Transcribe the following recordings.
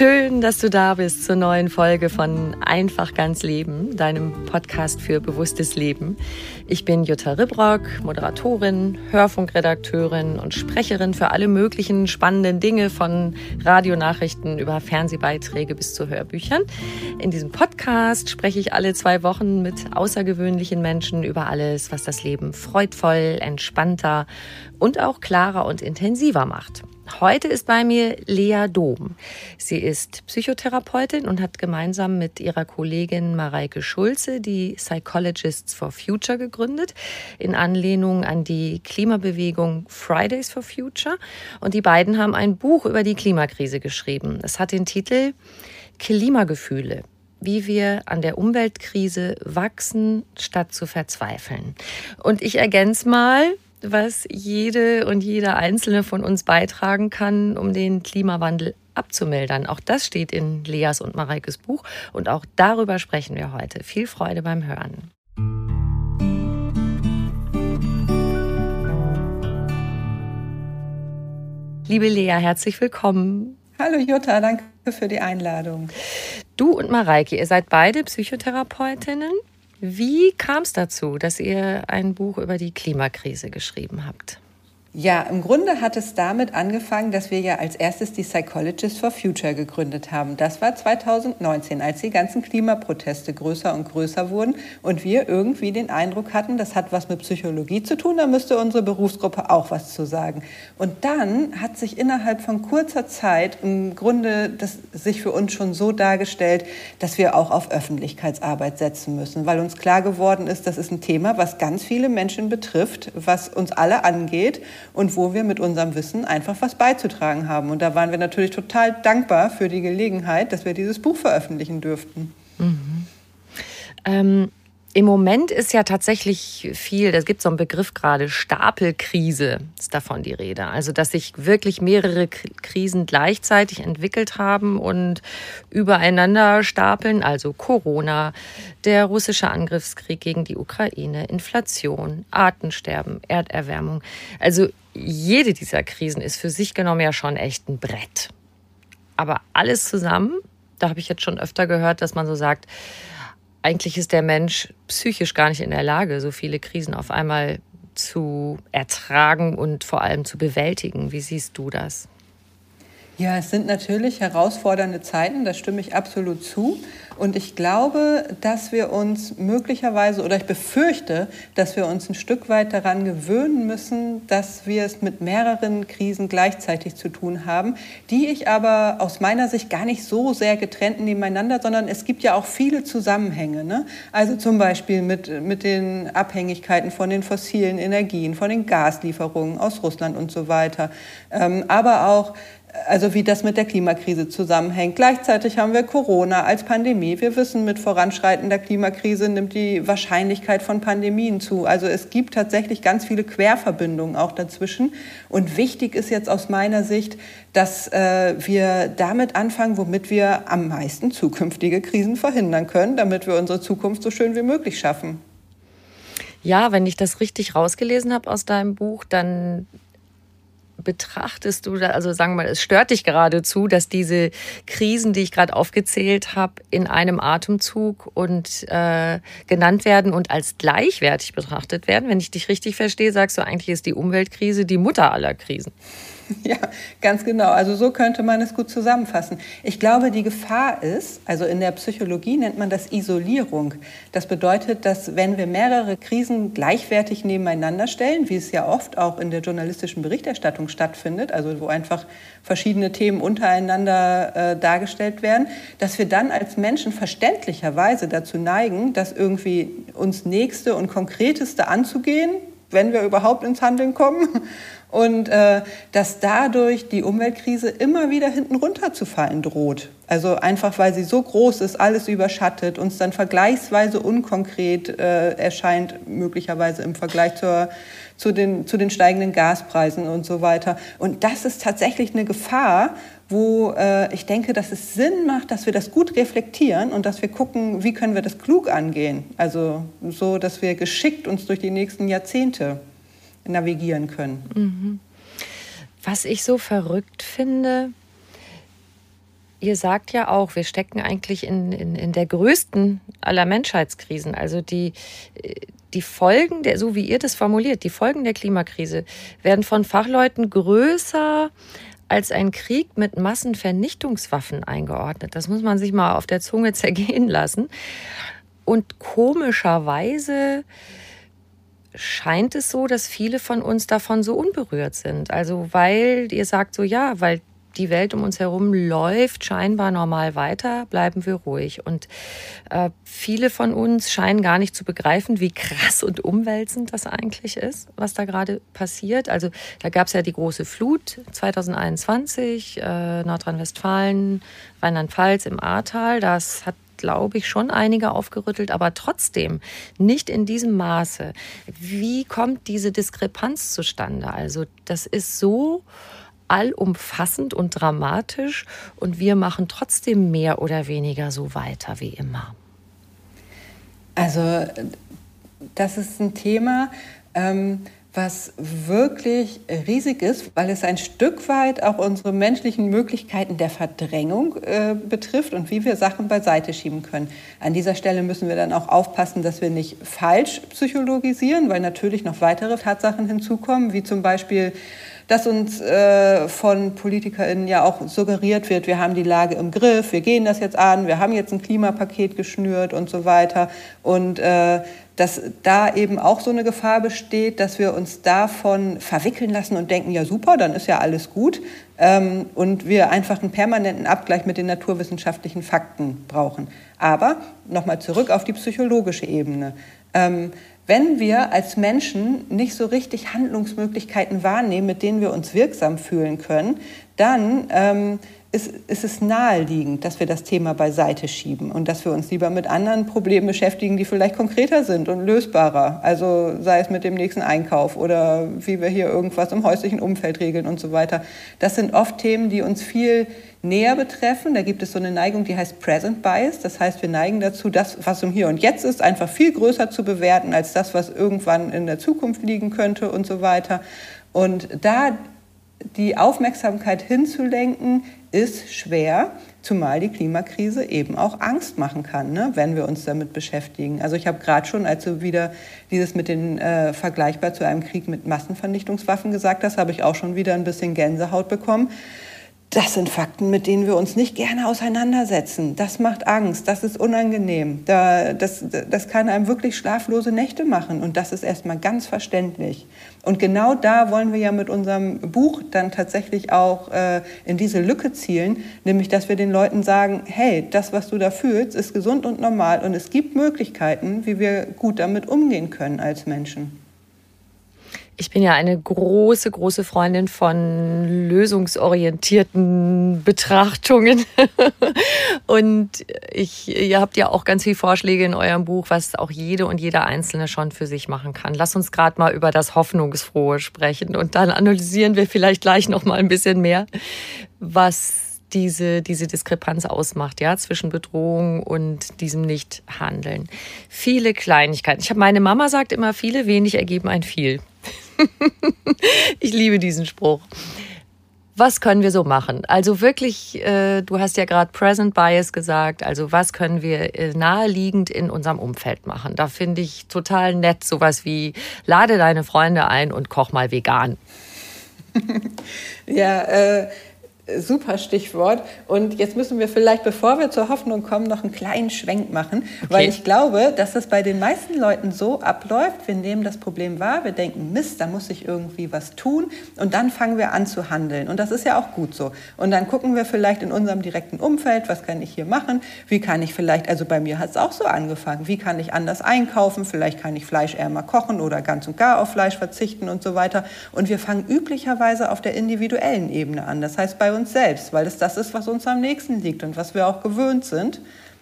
Schön, dass du da bist zur neuen Folge von Einfach ganz Leben, deinem Podcast für bewusstes Leben. Ich bin Jutta Ribrock, Moderatorin, Hörfunkredakteurin und Sprecherin für alle möglichen spannenden Dinge von Radionachrichten über Fernsehbeiträge bis zu Hörbüchern. In diesem Podcast spreche ich alle zwei Wochen mit außergewöhnlichen Menschen über alles, was das Leben freudvoll, entspannter und auch klarer und intensiver macht. Heute ist bei mir Lea Dom. Sie ist Psychotherapeutin und hat gemeinsam mit ihrer Kollegin Mareike Schulze die Psychologists for Future gegründet, in Anlehnung an die Klimabewegung Fridays for Future. Und die beiden haben ein Buch über die Klimakrise geschrieben. Es hat den Titel Klimagefühle wie wir an der Umweltkrise wachsen, statt zu verzweifeln. Und ich ergänze mal, was jede und jeder Einzelne von uns beitragen kann, um den Klimawandel abzumildern. Auch das steht in Leas und Mareikes Buch und auch darüber sprechen wir heute. Viel Freude beim Hören. Liebe Lea, herzlich willkommen. Hallo Jutta, danke für die Einladung. Du und Mareike, ihr seid beide Psychotherapeutinnen. Wie kam es dazu, dass ihr ein Buch über die Klimakrise geschrieben habt? Ja, im Grunde hat es damit angefangen, dass wir ja als erstes die Psychologists for Future gegründet haben. Das war 2019, als die ganzen Klimaproteste größer und größer wurden und wir irgendwie den Eindruck hatten, das hat was mit Psychologie zu tun, da müsste unsere Berufsgruppe auch was zu sagen. Und dann hat sich innerhalb von kurzer Zeit im Grunde das sich für uns schon so dargestellt, dass wir auch auf Öffentlichkeitsarbeit setzen müssen, weil uns klar geworden ist, das ist ein Thema, was ganz viele Menschen betrifft, was uns alle angeht und wo wir mit unserem Wissen einfach was beizutragen haben. Und da waren wir natürlich total dankbar für die Gelegenheit, dass wir dieses Buch veröffentlichen dürften. Mhm. Ähm, Im Moment ist ja tatsächlich viel, es gibt so einen Begriff gerade, Stapelkrise ist davon die Rede. Also, dass sich wirklich mehrere Krisen gleichzeitig entwickelt haben und übereinander stapeln. Also Corona, der russische Angriffskrieg gegen die Ukraine, Inflation, Artensterben, Erderwärmung. Also, jede dieser Krisen ist für sich genommen ja schon echt ein Brett. Aber alles zusammen, da habe ich jetzt schon öfter gehört, dass man so sagt, eigentlich ist der Mensch psychisch gar nicht in der Lage, so viele Krisen auf einmal zu ertragen und vor allem zu bewältigen. Wie siehst du das? Ja, es sind natürlich herausfordernde Zeiten, da stimme ich absolut zu. Und ich glaube, dass wir uns möglicherweise, oder ich befürchte, dass wir uns ein Stück weit daran gewöhnen müssen, dass wir es mit mehreren Krisen gleichzeitig zu tun haben, die ich aber aus meiner Sicht gar nicht so sehr getrennt nebeneinander, sondern es gibt ja auch viele Zusammenhänge. Ne? Also zum Beispiel mit, mit den Abhängigkeiten von den fossilen Energien, von den Gaslieferungen aus Russland und so weiter. Ähm, aber auch also wie das mit der Klimakrise zusammenhängt. Gleichzeitig haben wir Corona als Pandemie. Wir wissen, mit voranschreitender Klimakrise nimmt die Wahrscheinlichkeit von Pandemien zu. Also es gibt tatsächlich ganz viele Querverbindungen auch dazwischen. Und wichtig ist jetzt aus meiner Sicht, dass äh, wir damit anfangen, womit wir am meisten zukünftige Krisen verhindern können, damit wir unsere Zukunft so schön wie möglich schaffen. Ja, wenn ich das richtig rausgelesen habe aus deinem Buch, dann betrachtest du, da, also sagen wir mal, es stört dich geradezu, dass diese Krisen, die ich gerade aufgezählt habe, in einem Atemzug und äh, genannt werden und als gleichwertig betrachtet werden. Wenn ich dich richtig verstehe, sagst du, eigentlich ist die Umweltkrise die Mutter aller Krisen. Ja, ganz genau. Also so könnte man es gut zusammenfassen. Ich glaube, die Gefahr ist, also in der Psychologie nennt man das Isolierung. Das bedeutet, dass wenn wir mehrere Krisen gleichwertig nebeneinander stellen, wie es ja oft auch in der journalistischen Berichterstattung stattfindet, also wo einfach verschiedene Themen untereinander äh, dargestellt werden, dass wir dann als Menschen verständlicherweise dazu neigen, das irgendwie uns nächste und konkreteste anzugehen, wenn wir überhaupt ins Handeln kommen und äh, dass dadurch die Umweltkrise immer wieder hinten runterzufallen droht. Also einfach, weil sie so groß ist, alles überschattet, uns dann vergleichsweise unkonkret äh, erscheint, möglicherweise im Vergleich zur, zu, den, zu den steigenden Gaspreisen und so weiter. Und das ist tatsächlich eine Gefahr, wo äh, ich denke, dass es Sinn macht, dass wir das gut reflektieren und dass wir gucken, wie können wir das klug angehen. Also so, dass wir geschickt uns durch die nächsten Jahrzehnte navigieren können. Mhm. Was ich so verrückt finde, ihr sagt ja auch, wir stecken eigentlich in, in, in der größten aller Menschheitskrisen. Also die, die Folgen, der, so wie ihr das formuliert, die Folgen der Klimakrise werden von Fachleuten größer als ein Krieg mit Massenvernichtungswaffen eingeordnet. Das muss man sich mal auf der Zunge zergehen lassen. Und komischerweise scheint es so, dass viele von uns davon so unberührt sind. Also weil ihr sagt so, ja, weil die Welt um uns herum läuft scheinbar normal weiter, bleiben wir ruhig. Und äh, viele von uns scheinen gar nicht zu begreifen, wie krass und umwälzend das eigentlich ist, was da gerade passiert. Also da gab es ja die große Flut 2021, äh, Nordrhein-Westfalen, Rheinland-Pfalz im Ahrtal. Das hat glaube ich, schon einige aufgerüttelt, aber trotzdem nicht in diesem Maße. Wie kommt diese Diskrepanz zustande? Also das ist so allumfassend und dramatisch und wir machen trotzdem mehr oder weniger so weiter wie immer. Also das ist ein Thema. Ähm was wirklich riesig ist, weil es ein Stück weit auch unsere menschlichen Möglichkeiten der Verdrängung äh, betrifft und wie wir Sachen beiseite schieben können. An dieser Stelle müssen wir dann auch aufpassen, dass wir nicht falsch psychologisieren, weil natürlich noch weitere Tatsachen hinzukommen, wie zum Beispiel dass uns äh, von PolitikerInnen ja auch suggeriert wird, wir haben die Lage im Griff, wir gehen das jetzt an, wir haben jetzt ein Klimapaket geschnürt und so weiter. Und äh, dass da eben auch so eine Gefahr besteht, dass wir uns davon verwickeln lassen und denken, ja super, dann ist ja alles gut. Ähm, und wir einfach einen permanenten Abgleich mit den naturwissenschaftlichen Fakten brauchen. Aber nochmal zurück auf die psychologische Ebene. Ähm, wenn wir als Menschen nicht so richtig Handlungsmöglichkeiten wahrnehmen, mit denen wir uns wirksam fühlen können, dann ähm, ist, ist es naheliegend, dass wir das Thema beiseite schieben und dass wir uns lieber mit anderen Problemen beschäftigen, die vielleicht konkreter sind und lösbarer. Also sei es mit dem nächsten Einkauf oder wie wir hier irgendwas im häuslichen Umfeld regeln und so weiter. Das sind oft Themen, die uns viel näher betreffen. Da gibt es so eine Neigung, die heißt Present Bias. Das heißt, wir neigen dazu, das, was im Hier und Jetzt ist, einfach viel größer zu bewerten als das, was irgendwann in der Zukunft liegen könnte und so weiter. Und da die Aufmerksamkeit hinzulenken, ist schwer, zumal die Klimakrise eben auch Angst machen kann, ne, wenn wir uns damit beschäftigen. Also ich habe gerade schon, als du wieder dieses mit den äh, vergleichbar zu einem Krieg mit Massenvernichtungswaffen gesagt hast, habe ich auch schon wieder ein bisschen Gänsehaut bekommen das sind Fakten, mit denen wir uns nicht gerne auseinandersetzen. Das macht Angst, das ist unangenehm. Da, das, das kann einem wirklich schlaflose Nächte machen und das ist erstmal ganz verständlich. Und genau da wollen wir ja mit unserem Buch dann tatsächlich auch äh, in diese Lücke zielen, nämlich dass wir den Leuten sagen, hey, das, was du da fühlst, ist gesund und normal und es gibt Möglichkeiten, wie wir gut damit umgehen können als Menschen. Ich bin ja eine große, große Freundin von lösungsorientierten Betrachtungen. und ich, ihr habt ja auch ganz viele Vorschläge in eurem Buch, was auch jede und jeder Einzelne schon für sich machen kann. Lass uns gerade mal über das Hoffnungsfrohe sprechen und dann analysieren wir vielleicht gleich noch mal ein bisschen mehr, was diese, diese Diskrepanz ausmacht, ja, zwischen Bedrohung und diesem Nichthandeln. Viele Kleinigkeiten. Ich habe meine Mama sagt immer, viele wenig ergeben ein viel. ich liebe diesen Spruch. Was können wir so machen? Also wirklich, äh, du hast ja gerade Present Bias gesagt. Also was können wir äh, naheliegend in unserem Umfeld machen? Da finde ich total nett sowas wie lade deine Freunde ein und koch mal vegan. ja, äh super Stichwort. Und jetzt müssen wir vielleicht, bevor wir zur Hoffnung kommen, noch einen kleinen Schwenk machen, okay. weil ich glaube, dass das bei den meisten Leuten so abläuft. Wir nehmen das Problem wahr, wir denken, Mist, da muss ich irgendwie was tun und dann fangen wir an zu handeln. Und das ist ja auch gut so. Und dann gucken wir vielleicht in unserem direkten Umfeld, was kann ich hier machen? Wie kann ich vielleicht, also bei mir hat es auch so angefangen, wie kann ich anders einkaufen? Vielleicht kann ich fleischärmer kochen oder ganz und gar auf Fleisch verzichten und so weiter. Und wir fangen üblicherweise auf der individuellen Ebene an. Das heißt, bei uns uns selbst, weil es das ist, was uns am nächsten liegt und was wir auch gewöhnt sind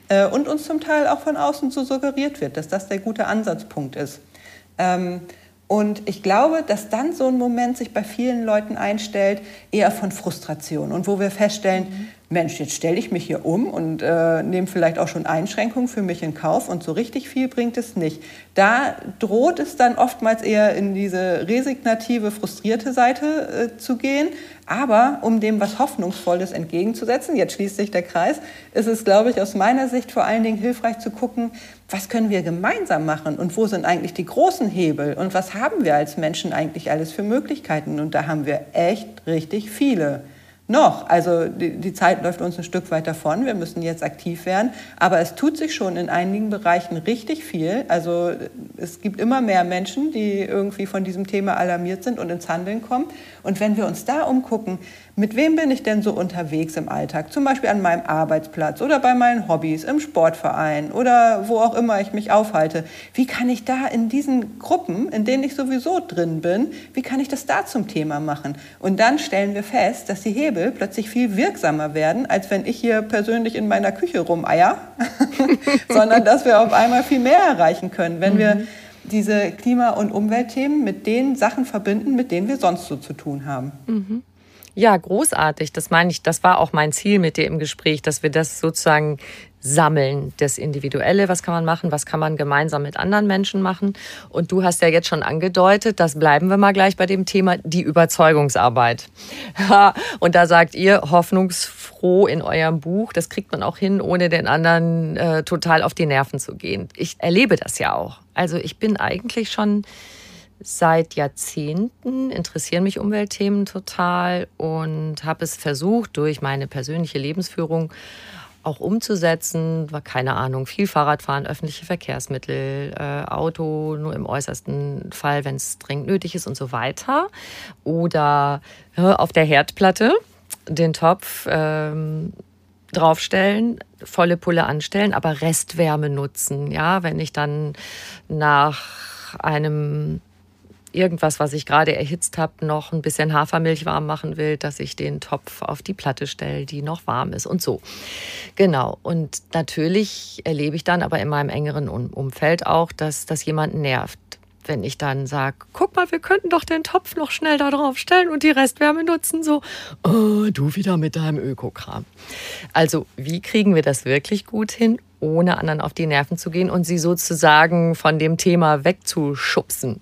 äh, und uns zum Teil auch von außen so suggeriert wird, dass das der gute Ansatzpunkt ist. Ähm, und ich glaube, dass dann so ein Moment sich bei vielen Leuten einstellt, eher von Frustration und wo wir feststellen, mhm. Mensch, jetzt stelle ich mich hier um und äh, nehme vielleicht auch schon Einschränkungen für mich in Kauf und so richtig viel bringt es nicht. Da droht es dann oftmals eher in diese resignative, frustrierte Seite äh, zu gehen. Aber um dem was Hoffnungsvolles entgegenzusetzen, jetzt schließt sich der Kreis, ist es, glaube ich, aus meiner Sicht vor allen Dingen hilfreich zu gucken, was können wir gemeinsam machen und wo sind eigentlich die großen Hebel und was haben wir als Menschen eigentlich alles für Möglichkeiten. Und da haben wir echt richtig viele noch. Also die, die, Zeit läuft uns ein Stück weit davon. Wir müssen jetzt aktiv werden. Aber es tut sich schon in einigen Bereichen richtig viel. Also es gibt immer mehr Menschen, die irgendwie von diesem Thema alarmiert sind und ins Handeln kommen. Und wenn wir uns da umgucken, mit wem bin ich denn so unterwegs im Alltag? Zum Beispiel an meinem Arbeitsplatz oder bei meinen Hobbys, im Sportverein oder wo auch immer ich mich aufhalte. Wie kann ich da in diesen Gruppen, in denen ich sowieso drin bin, wie kann ich das da zum Thema machen? Und dann stellen wir fest, dass die Hebel plötzlich viel wirksamer werden, als wenn ich hier persönlich in meiner Küche rumeier, sondern dass wir auf einmal viel mehr erreichen können, wenn mhm. wir diese Klima- und Umweltthemen mit den Sachen verbinden, mit denen wir sonst so zu tun haben. Mhm. Ja, großartig. Das meine ich, das war auch mein Ziel mit dir im Gespräch, dass wir das sozusagen sammeln, das Individuelle, was kann man machen, was kann man gemeinsam mit anderen Menschen machen. Und du hast ja jetzt schon angedeutet, das bleiben wir mal gleich bei dem Thema, die Überzeugungsarbeit. Und da sagt ihr hoffnungsfroh in eurem Buch, das kriegt man auch hin, ohne den anderen äh, total auf die Nerven zu gehen. Ich erlebe das ja auch. Also ich bin eigentlich schon seit Jahrzehnten interessieren mich Umweltthemen total und habe es versucht, durch meine persönliche Lebensführung auch umzusetzen. War keine Ahnung, viel Fahrradfahren, öffentliche Verkehrsmittel, äh, Auto nur im äußersten Fall, wenn es dringend nötig ist und so weiter. Oder äh, auf der Herdplatte den Topf ähm, draufstellen, volle Pulle anstellen, aber Restwärme nutzen. Ja, wenn ich dann nach einem irgendwas, was ich gerade erhitzt habe, noch ein bisschen Hafermilch warm machen will, dass ich den Topf auf die Platte stelle, die noch warm ist und so. Genau. Und natürlich erlebe ich dann aber in meinem engeren Umfeld auch, dass das jemanden nervt. Wenn ich dann sage, guck mal, wir könnten doch den Topf noch schnell da drauf stellen und die Restwärme nutzen, so, oh, du wieder mit deinem Ökokram. Also, wie kriegen wir das wirklich gut hin, ohne anderen auf die Nerven zu gehen und sie sozusagen von dem Thema wegzuschubsen?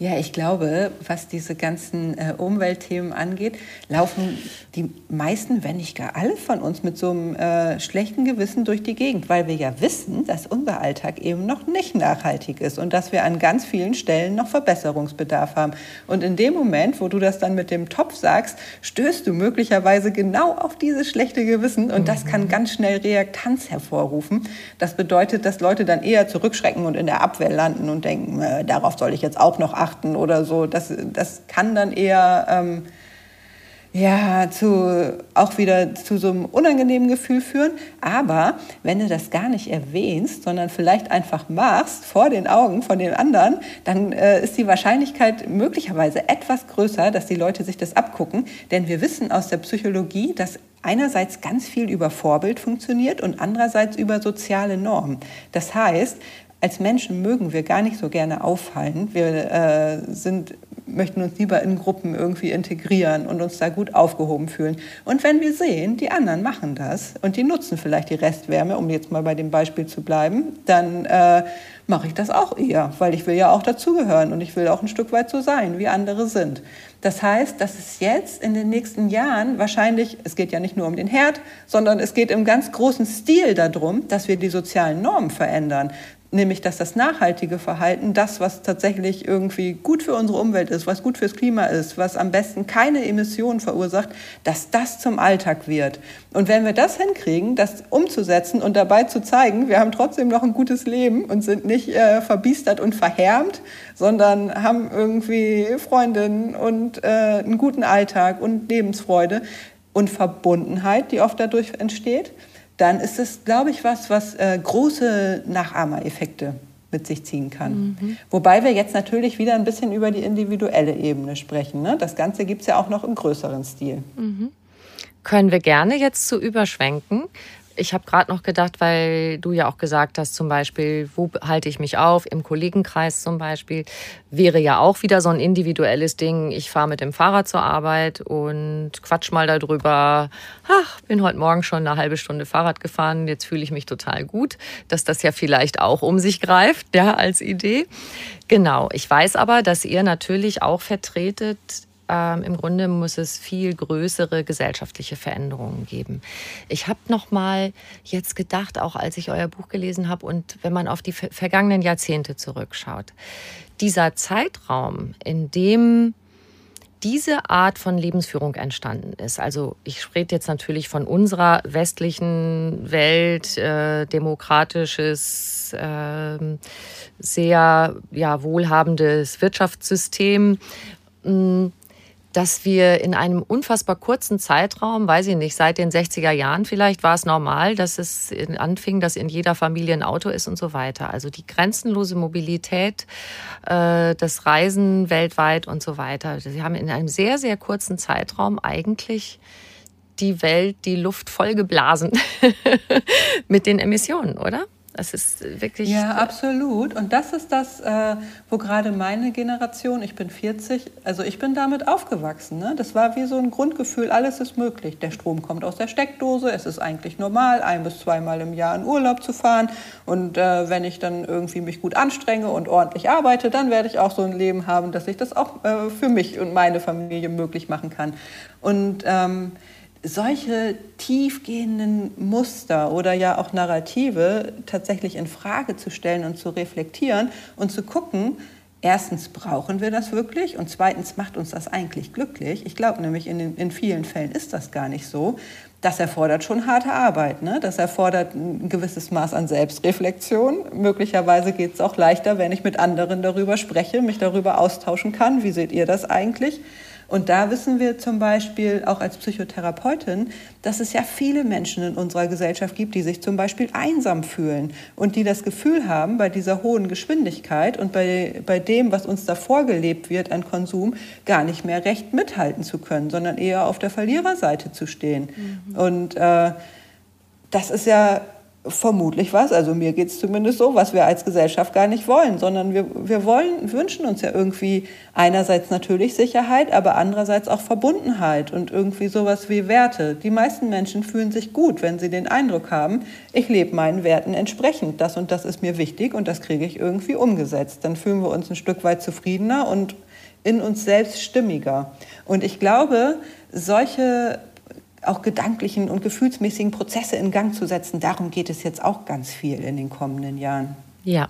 Ja, ich glaube, was diese ganzen äh, Umweltthemen angeht, laufen die meisten, wenn nicht gar alle von uns mit so einem äh, schlechten Gewissen durch die Gegend, weil wir ja wissen, dass unser Alltag eben noch nicht nachhaltig ist und dass wir an ganz vielen Stellen noch Verbesserungsbedarf haben. Und in dem Moment, wo du das dann mit dem Topf sagst, stößt du möglicherweise genau auf dieses schlechte Gewissen und das kann mhm. ganz schnell Reaktanz hervorrufen. Das bedeutet, dass Leute dann eher zurückschrecken und in der Abwehr landen und denken, äh, darauf soll ich jetzt auch noch achten oder so. Das, das kann dann eher ähm, ja, zu, auch wieder zu so einem unangenehmen Gefühl führen. Aber wenn du das gar nicht erwähnst, sondern vielleicht einfach machst vor den Augen von den anderen, dann äh, ist die Wahrscheinlichkeit möglicherweise etwas größer, dass die Leute sich das abgucken. Denn wir wissen aus der Psychologie, dass einerseits ganz viel über Vorbild funktioniert und andererseits über soziale Normen. Das heißt, als Menschen mögen wir gar nicht so gerne auffallen. Wir äh, sind möchten uns lieber in Gruppen irgendwie integrieren und uns da gut aufgehoben fühlen. Und wenn wir sehen, die anderen machen das und die nutzen vielleicht die Restwärme, um jetzt mal bei dem Beispiel zu bleiben, dann äh, mache ich das auch eher, weil ich will ja auch dazugehören und ich will auch ein Stück weit so sein, wie andere sind. Das heißt, dass es jetzt in den nächsten Jahren wahrscheinlich, es geht ja nicht nur um den Herd, sondern es geht im ganz großen Stil darum, dass wir die sozialen Normen verändern nämlich dass das nachhaltige Verhalten, das, was tatsächlich irgendwie gut für unsere Umwelt ist, was gut fürs Klima ist, was am besten keine Emissionen verursacht, dass das zum Alltag wird. Und wenn wir das hinkriegen, das umzusetzen und dabei zu zeigen, wir haben trotzdem noch ein gutes Leben und sind nicht äh, verbiestert und verhärmt, sondern haben irgendwie Freundinnen und äh, einen guten Alltag und Lebensfreude und Verbundenheit, die oft dadurch entsteht, dann ist es, glaube ich, was, was äh, große Nachahmereffekte mit sich ziehen kann. Mhm. Wobei wir jetzt natürlich wieder ein bisschen über die individuelle Ebene sprechen. Ne? Das Ganze gibt es ja auch noch im größeren Stil. Mhm. Können wir gerne jetzt zu überschwenken, ich habe gerade noch gedacht, weil du ja auch gesagt hast, zum Beispiel, wo halte ich mich auf? Im Kollegenkreis zum Beispiel wäre ja auch wieder so ein individuelles Ding. Ich fahre mit dem Fahrrad zur Arbeit und quatsch mal darüber. Ach, bin heute Morgen schon eine halbe Stunde Fahrrad gefahren. Jetzt fühle ich mich total gut, dass das ja vielleicht auch um sich greift, ja, als Idee. Genau. Ich weiß aber, dass ihr natürlich auch vertretet, ähm, Im Grunde muss es viel größere gesellschaftliche Veränderungen geben. Ich habe noch mal jetzt gedacht, auch als ich euer Buch gelesen habe und wenn man auf die vergangenen Jahrzehnte zurückschaut, dieser Zeitraum, in dem diese Art von Lebensführung entstanden ist. Also ich spreche jetzt natürlich von unserer westlichen Welt, äh, demokratisches, äh, sehr ja, wohlhabendes Wirtschaftssystem. Mm, dass wir in einem unfassbar kurzen Zeitraum, weiß ich nicht, seit den 60er Jahren vielleicht war es normal, dass es anfing, dass in jeder Familie ein Auto ist und so weiter. Also die grenzenlose Mobilität, äh, das Reisen weltweit und so weiter. Sie haben in einem sehr, sehr kurzen Zeitraum eigentlich die Welt, die Luft vollgeblasen mit den Emissionen, oder? Das ist wirklich. Ja, absolut. Und das ist das, äh, wo gerade meine Generation, ich bin 40, also ich bin damit aufgewachsen. Ne? Das war wie so ein Grundgefühl, alles ist möglich. Der Strom kommt aus der Steckdose, es ist eigentlich normal, ein bis zweimal im Jahr in Urlaub zu fahren. Und äh, wenn ich dann irgendwie mich gut anstrenge und ordentlich arbeite, dann werde ich auch so ein Leben haben, dass ich das auch äh, für mich und meine Familie möglich machen kann. Und ähm, solche tiefgehenden Muster oder ja auch Narrative tatsächlich in Frage zu stellen und zu reflektieren und zu gucken, erstens brauchen wir das wirklich und zweitens macht uns das eigentlich glücklich. Ich glaube nämlich, in, den, in vielen Fällen ist das gar nicht so. Das erfordert schon harte Arbeit. Ne? Das erfordert ein gewisses Maß an Selbstreflexion. Möglicherweise geht es auch leichter, wenn ich mit anderen darüber spreche, mich darüber austauschen kann. Wie seht ihr das eigentlich? Und da wissen wir zum Beispiel auch als Psychotherapeutin, dass es ja viele Menschen in unserer Gesellschaft gibt, die sich zum Beispiel einsam fühlen und die das Gefühl haben, bei dieser hohen Geschwindigkeit und bei, bei dem, was uns da vorgelebt wird an Konsum, gar nicht mehr recht mithalten zu können, sondern eher auf der Verliererseite zu stehen. Mhm. Und äh, das ist ja Vermutlich was, also mir geht es zumindest so, was wir als Gesellschaft gar nicht wollen, sondern wir, wir wollen, wünschen uns ja irgendwie einerseits natürlich Sicherheit, aber andererseits auch Verbundenheit und irgendwie sowas wie Werte. Die meisten Menschen fühlen sich gut, wenn sie den Eindruck haben, ich lebe meinen Werten entsprechend, das und das ist mir wichtig und das kriege ich irgendwie umgesetzt. Dann fühlen wir uns ein Stück weit zufriedener und in uns selbst stimmiger. Und ich glaube, solche auch gedanklichen und gefühlsmäßigen Prozesse in Gang zu setzen. Darum geht es jetzt auch ganz viel in den kommenden Jahren. Ja.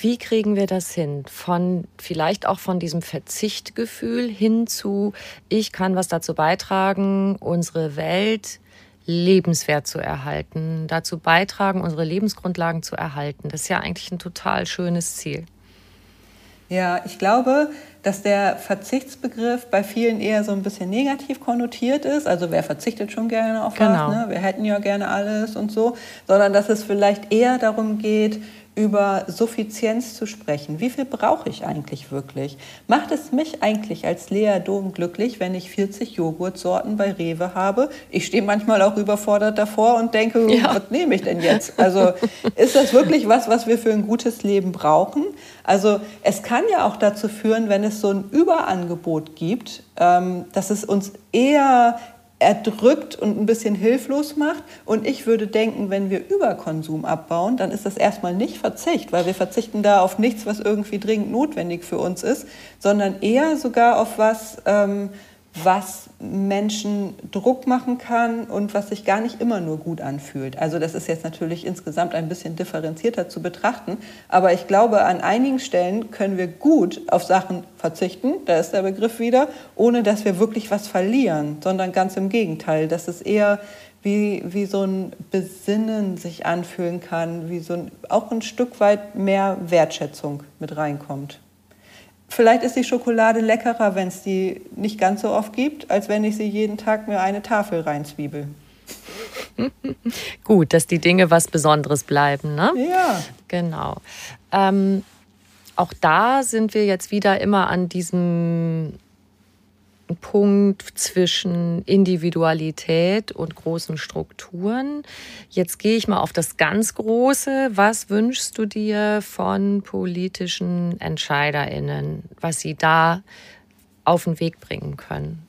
Wie kriegen wir das hin? Von vielleicht auch von diesem Verzichtgefühl hin zu, ich kann was dazu beitragen, unsere Welt lebenswert zu erhalten, dazu beitragen, unsere Lebensgrundlagen zu erhalten. Das ist ja eigentlich ein total schönes Ziel. Ja, ich glaube, dass der Verzichtsbegriff bei vielen eher so ein bisschen negativ konnotiert ist. Also wer verzichtet schon gerne auf genau. was, ne? wir hätten ja gerne alles und so, sondern dass es vielleicht eher darum geht, über Suffizienz zu sprechen. Wie viel brauche ich eigentlich wirklich? Macht es mich eigentlich als Lea Dom glücklich, wenn ich 40 Joghurtsorten bei Rewe habe? Ich stehe manchmal auch überfordert davor und denke, ja. was nehme ich denn jetzt? Also ist das wirklich was, was wir für ein gutes Leben brauchen? Also es kann ja auch dazu führen, wenn es so ein Überangebot gibt, ähm, dass es uns eher erdrückt und ein bisschen hilflos macht. Und ich würde denken, wenn wir Überkonsum abbauen, dann ist das erstmal nicht Verzicht, weil wir verzichten da auf nichts, was irgendwie dringend notwendig für uns ist, sondern eher sogar auf was, ähm, was Menschen Druck machen kann und was sich gar nicht immer nur gut anfühlt. Also das ist jetzt natürlich insgesamt ein bisschen differenzierter zu betrachten, aber ich glaube, an einigen Stellen können wir gut auf Sachen verzichten, da ist der Begriff wieder, ohne dass wir wirklich was verlieren, sondern ganz im Gegenteil, dass es eher wie, wie so ein Besinnen sich anfühlen kann, wie so ein, auch ein Stück weit mehr Wertschätzung mit reinkommt. Vielleicht ist die Schokolade leckerer, wenn es die nicht ganz so oft gibt, als wenn ich sie jeden Tag mir eine Tafel reinzwiebel. Gut, dass die Dinge was Besonderes bleiben, ne? Ja. Genau. Ähm, auch da sind wir jetzt wieder immer an diesem Punkt zwischen Individualität und großen Strukturen. Jetzt gehe ich mal auf das ganz Große. Was wünschst du dir von politischen Entscheiderinnen, was sie da auf den Weg bringen können?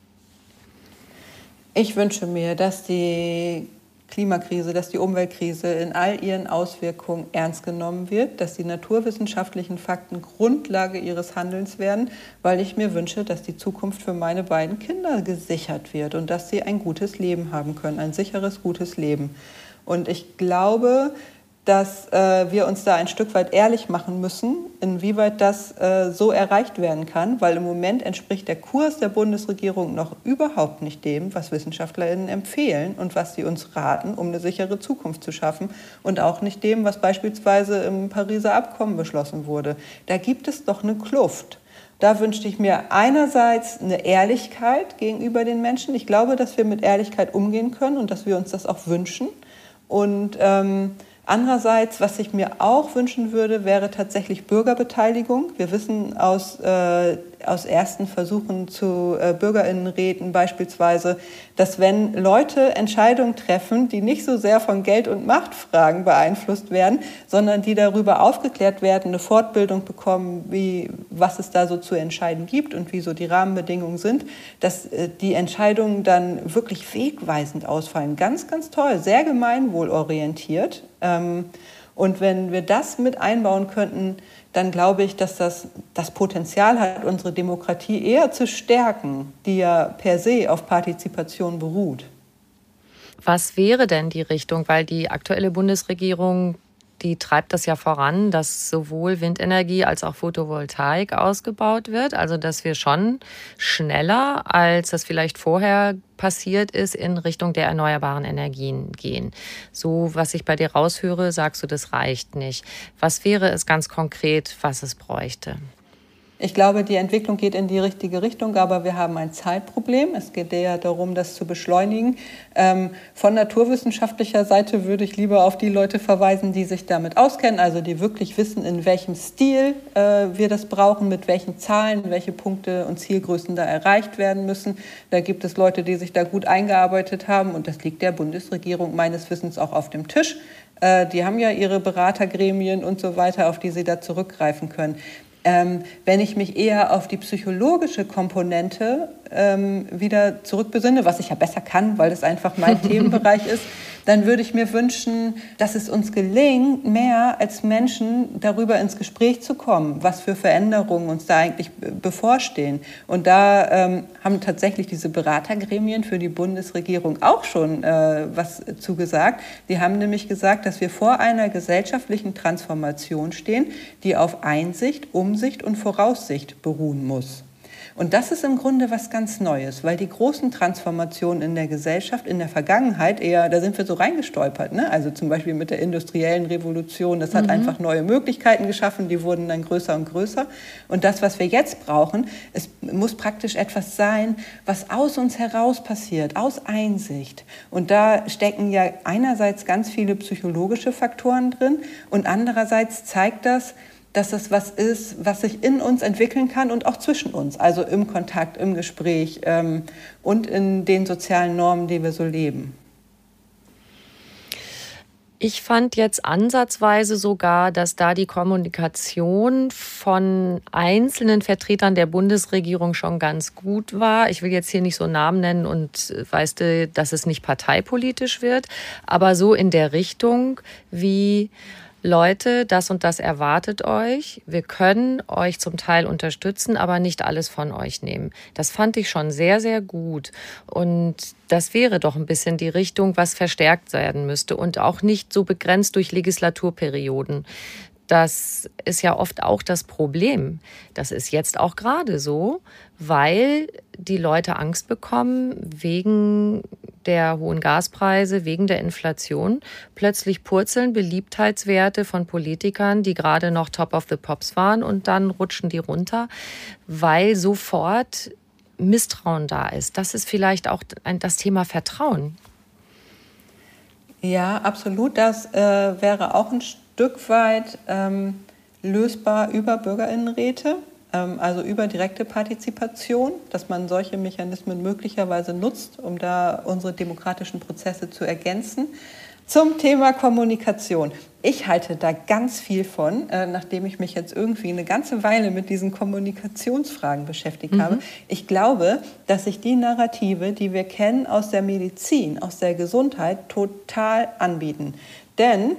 Ich wünsche mir, dass die Klimakrise, dass die Umweltkrise in all ihren Auswirkungen ernst genommen wird, dass die naturwissenschaftlichen Fakten Grundlage ihres Handelns werden, weil ich mir wünsche, dass die Zukunft für meine beiden Kinder gesichert wird und dass sie ein gutes Leben haben können, ein sicheres, gutes Leben. Und ich glaube, dass äh, wir uns da ein Stück weit ehrlich machen müssen, inwieweit das äh, so erreicht werden kann, weil im Moment entspricht der Kurs der Bundesregierung noch überhaupt nicht dem, was Wissenschaftlerinnen empfehlen und was sie uns raten, um eine sichere Zukunft zu schaffen und auch nicht dem, was beispielsweise im Pariser Abkommen beschlossen wurde. Da gibt es doch eine Kluft. Da wünschte ich mir einerseits eine Ehrlichkeit gegenüber den Menschen. Ich glaube, dass wir mit Ehrlichkeit umgehen können und dass wir uns das auch wünschen. Und ähm, Andererseits, was ich mir auch wünschen würde, wäre tatsächlich Bürgerbeteiligung. Wir wissen aus, äh, aus ersten Versuchen zu äh, Bürgerinnenräten beispielsweise, dass wenn Leute Entscheidungen treffen, die nicht so sehr von Geld- und Machtfragen beeinflusst werden, sondern die darüber aufgeklärt werden, eine Fortbildung bekommen, wie, was es da so zu entscheiden gibt und wie so die Rahmenbedingungen sind, dass äh, die Entscheidungen dann wirklich wegweisend ausfallen. Ganz, ganz toll, sehr gemeinwohlorientiert. Ähm, und wenn wir das mit einbauen könnten, dann glaube ich, dass das das Potenzial hat, unsere Demokratie eher zu stärken, die ja per se auf Partizipation beruht. Was wäre denn die Richtung? Weil die aktuelle Bundesregierung die treibt das ja voran, dass sowohl Windenergie als auch Photovoltaik ausgebaut wird. Also dass wir schon schneller, als das vielleicht vorher passiert ist, in Richtung der erneuerbaren Energien gehen. So, was ich bei dir raushöre, sagst du, das reicht nicht. Was wäre es ganz konkret, was es bräuchte? Ich glaube, die Entwicklung geht in die richtige Richtung, aber wir haben ein Zeitproblem. Es geht ja darum, das zu beschleunigen. Ähm, von naturwissenschaftlicher Seite würde ich lieber auf die Leute verweisen, die sich damit auskennen, also die wirklich wissen, in welchem Stil äh, wir das brauchen, mit welchen Zahlen, welche Punkte und Zielgrößen da erreicht werden müssen. Da gibt es Leute, die sich da gut eingearbeitet haben und das liegt der Bundesregierung meines Wissens auch auf dem Tisch. Äh, die haben ja ihre Beratergremien und so weiter, auf die sie da zurückgreifen können. Ähm, wenn ich mich eher auf die psychologische Komponente ähm, wieder zurückbesinne, was ich ja besser kann, weil das einfach mein Themenbereich ist, dann würde ich mir wünschen, dass es uns gelingt, mehr als Menschen darüber ins Gespräch zu kommen, was für Veränderungen uns da eigentlich bevorstehen. Und da ähm, haben tatsächlich diese Beratergremien für die Bundesregierung auch schon äh, was zugesagt. Die haben nämlich gesagt, dass wir vor einer gesellschaftlichen Transformation stehen, die auf Einsicht, Umsicht und Voraussicht beruhen muss. Und das ist im Grunde was ganz Neues, weil die großen Transformationen in der Gesellschaft in der Vergangenheit eher, da sind wir so reingestolpert. Ne? Also zum Beispiel mit der industriellen Revolution, das hat mhm. einfach neue Möglichkeiten geschaffen, die wurden dann größer und größer. Und das, was wir jetzt brauchen, es muss praktisch etwas sein, was aus uns heraus passiert, aus Einsicht. Und da stecken ja einerseits ganz viele psychologische Faktoren drin und andererseits zeigt das, dass es was ist, was sich in uns entwickeln kann und auch zwischen uns, also im Kontakt, im Gespräch ähm, und in den sozialen Normen, die wir so leben. Ich fand jetzt ansatzweise sogar, dass da die Kommunikation von einzelnen Vertretern der Bundesregierung schon ganz gut war. Ich will jetzt hier nicht so Namen nennen und äh, weißt du, dass es nicht parteipolitisch wird, aber so in der Richtung wie Leute, das und das erwartet euch. Wir können euch zum Teil unterstützen, aber nicht alles von euch nehmen. Das fand ich schon sehr, sehr gut. Und das wäre doch ein bisschen die Richtung, was verstärkt werden müsste und auch nicht so begrenzt durch Legislaturperioden. Das ist ja oft auch das Problem. Das ist jetzt auch gerade so, weil die Leute Angst bekommen wegen der hohen Gaspreise, wegen der Inflation. Plötzlich purzeln Beliebtheitswerte von Politikern, die gerade noch Top of the Pops waren und dann rutschen die runter, weil sofort Misstrauen da ist. Das ist vielleicht auch das Thema Vertrauen. Ja, absolut. Das äh, wäre auch ein Stück weit ähm, lösbar über Bürgerinnenräte. Ähm, also über direkte Partizipation, dass man solche Mechanismen möglicherweise nutzt, um da unsere demokratischen Prozesse zu ergänzen. Zum Thema Kommunikation. Ich halte da ganz viel von, äh, nachdem ich mich jetzt irgendwie eine ganze Weile mit diesen Kommunikationsfragen beschäftigt mhm. habe. Ich glaube, dass sich die Narrative, die wir kennen aus der Medizin, aus der Gesundheit, total anbieten. Denn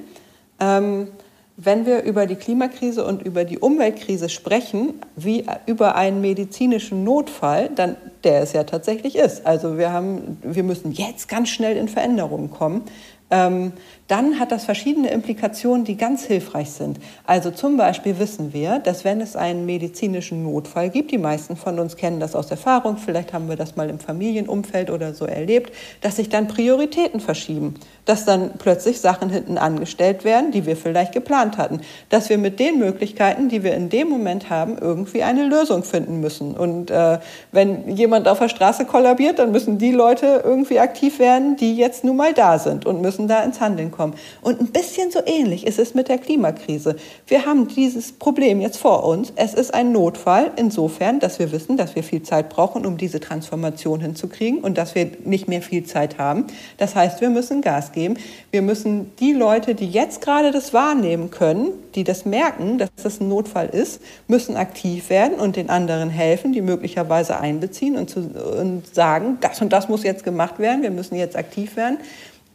ähm, wenn wir über die Klimakrise und über die Umweltkrise sprechen, wie über einen medizinischen Notfall, dann der es ja tatsächlich ist. Also wir haben, wir müssen jetzt ganz schnell in Veränderungen kommen. Ähm, dann hat das verschiedene Implikationen, die ganz hilfreich sind. Also zum Beispiel wissen wir, dass wenn es einen medizinischen Notfall gibt, die meisten von uns kennen das aus Erfahrung, vielleicht haben wir das mal im Familienumfeld oder so erlebt, dass sich dann Prioritäten verschieben, dass dann plötzlich Sachen hinten angestellt werden, die wir vielleicht geplant hatten, dass wir mit den Möglichkeiten, die wir in dem Moment haben, irgendwie eine Lösung finden müssen. Und äh, wenn jemand auf der Straße kollabiert, dann müssen die Leute irgendwie aktiv werden, die jetzt nun mal da sind und müssen da ins Handeln kommen kommen. Und ein bisschen so ähnlich ist es mit der Klimakrise. Wir haben dieses Problem jetzt vor uns. Es ist ein Notfall insofern, dass wir wissen, dass wir viel Zeit brauchen, um diese Transformation hinzukriegen und dass wir nicht mehr viel Zeit haben. Das heißt, wir müssen Gas geben. Wir müssen die Leute, die jetzt gerade das wahrnehmen können, die das merken, dass das ein Notfall ist, müssen aktiv werden und den anderen helfen, die möglicherweise einbeziehen und, zu, und sagen, das und das muss jetzt gemacht werden, wir müssen jetzt aktiv werden.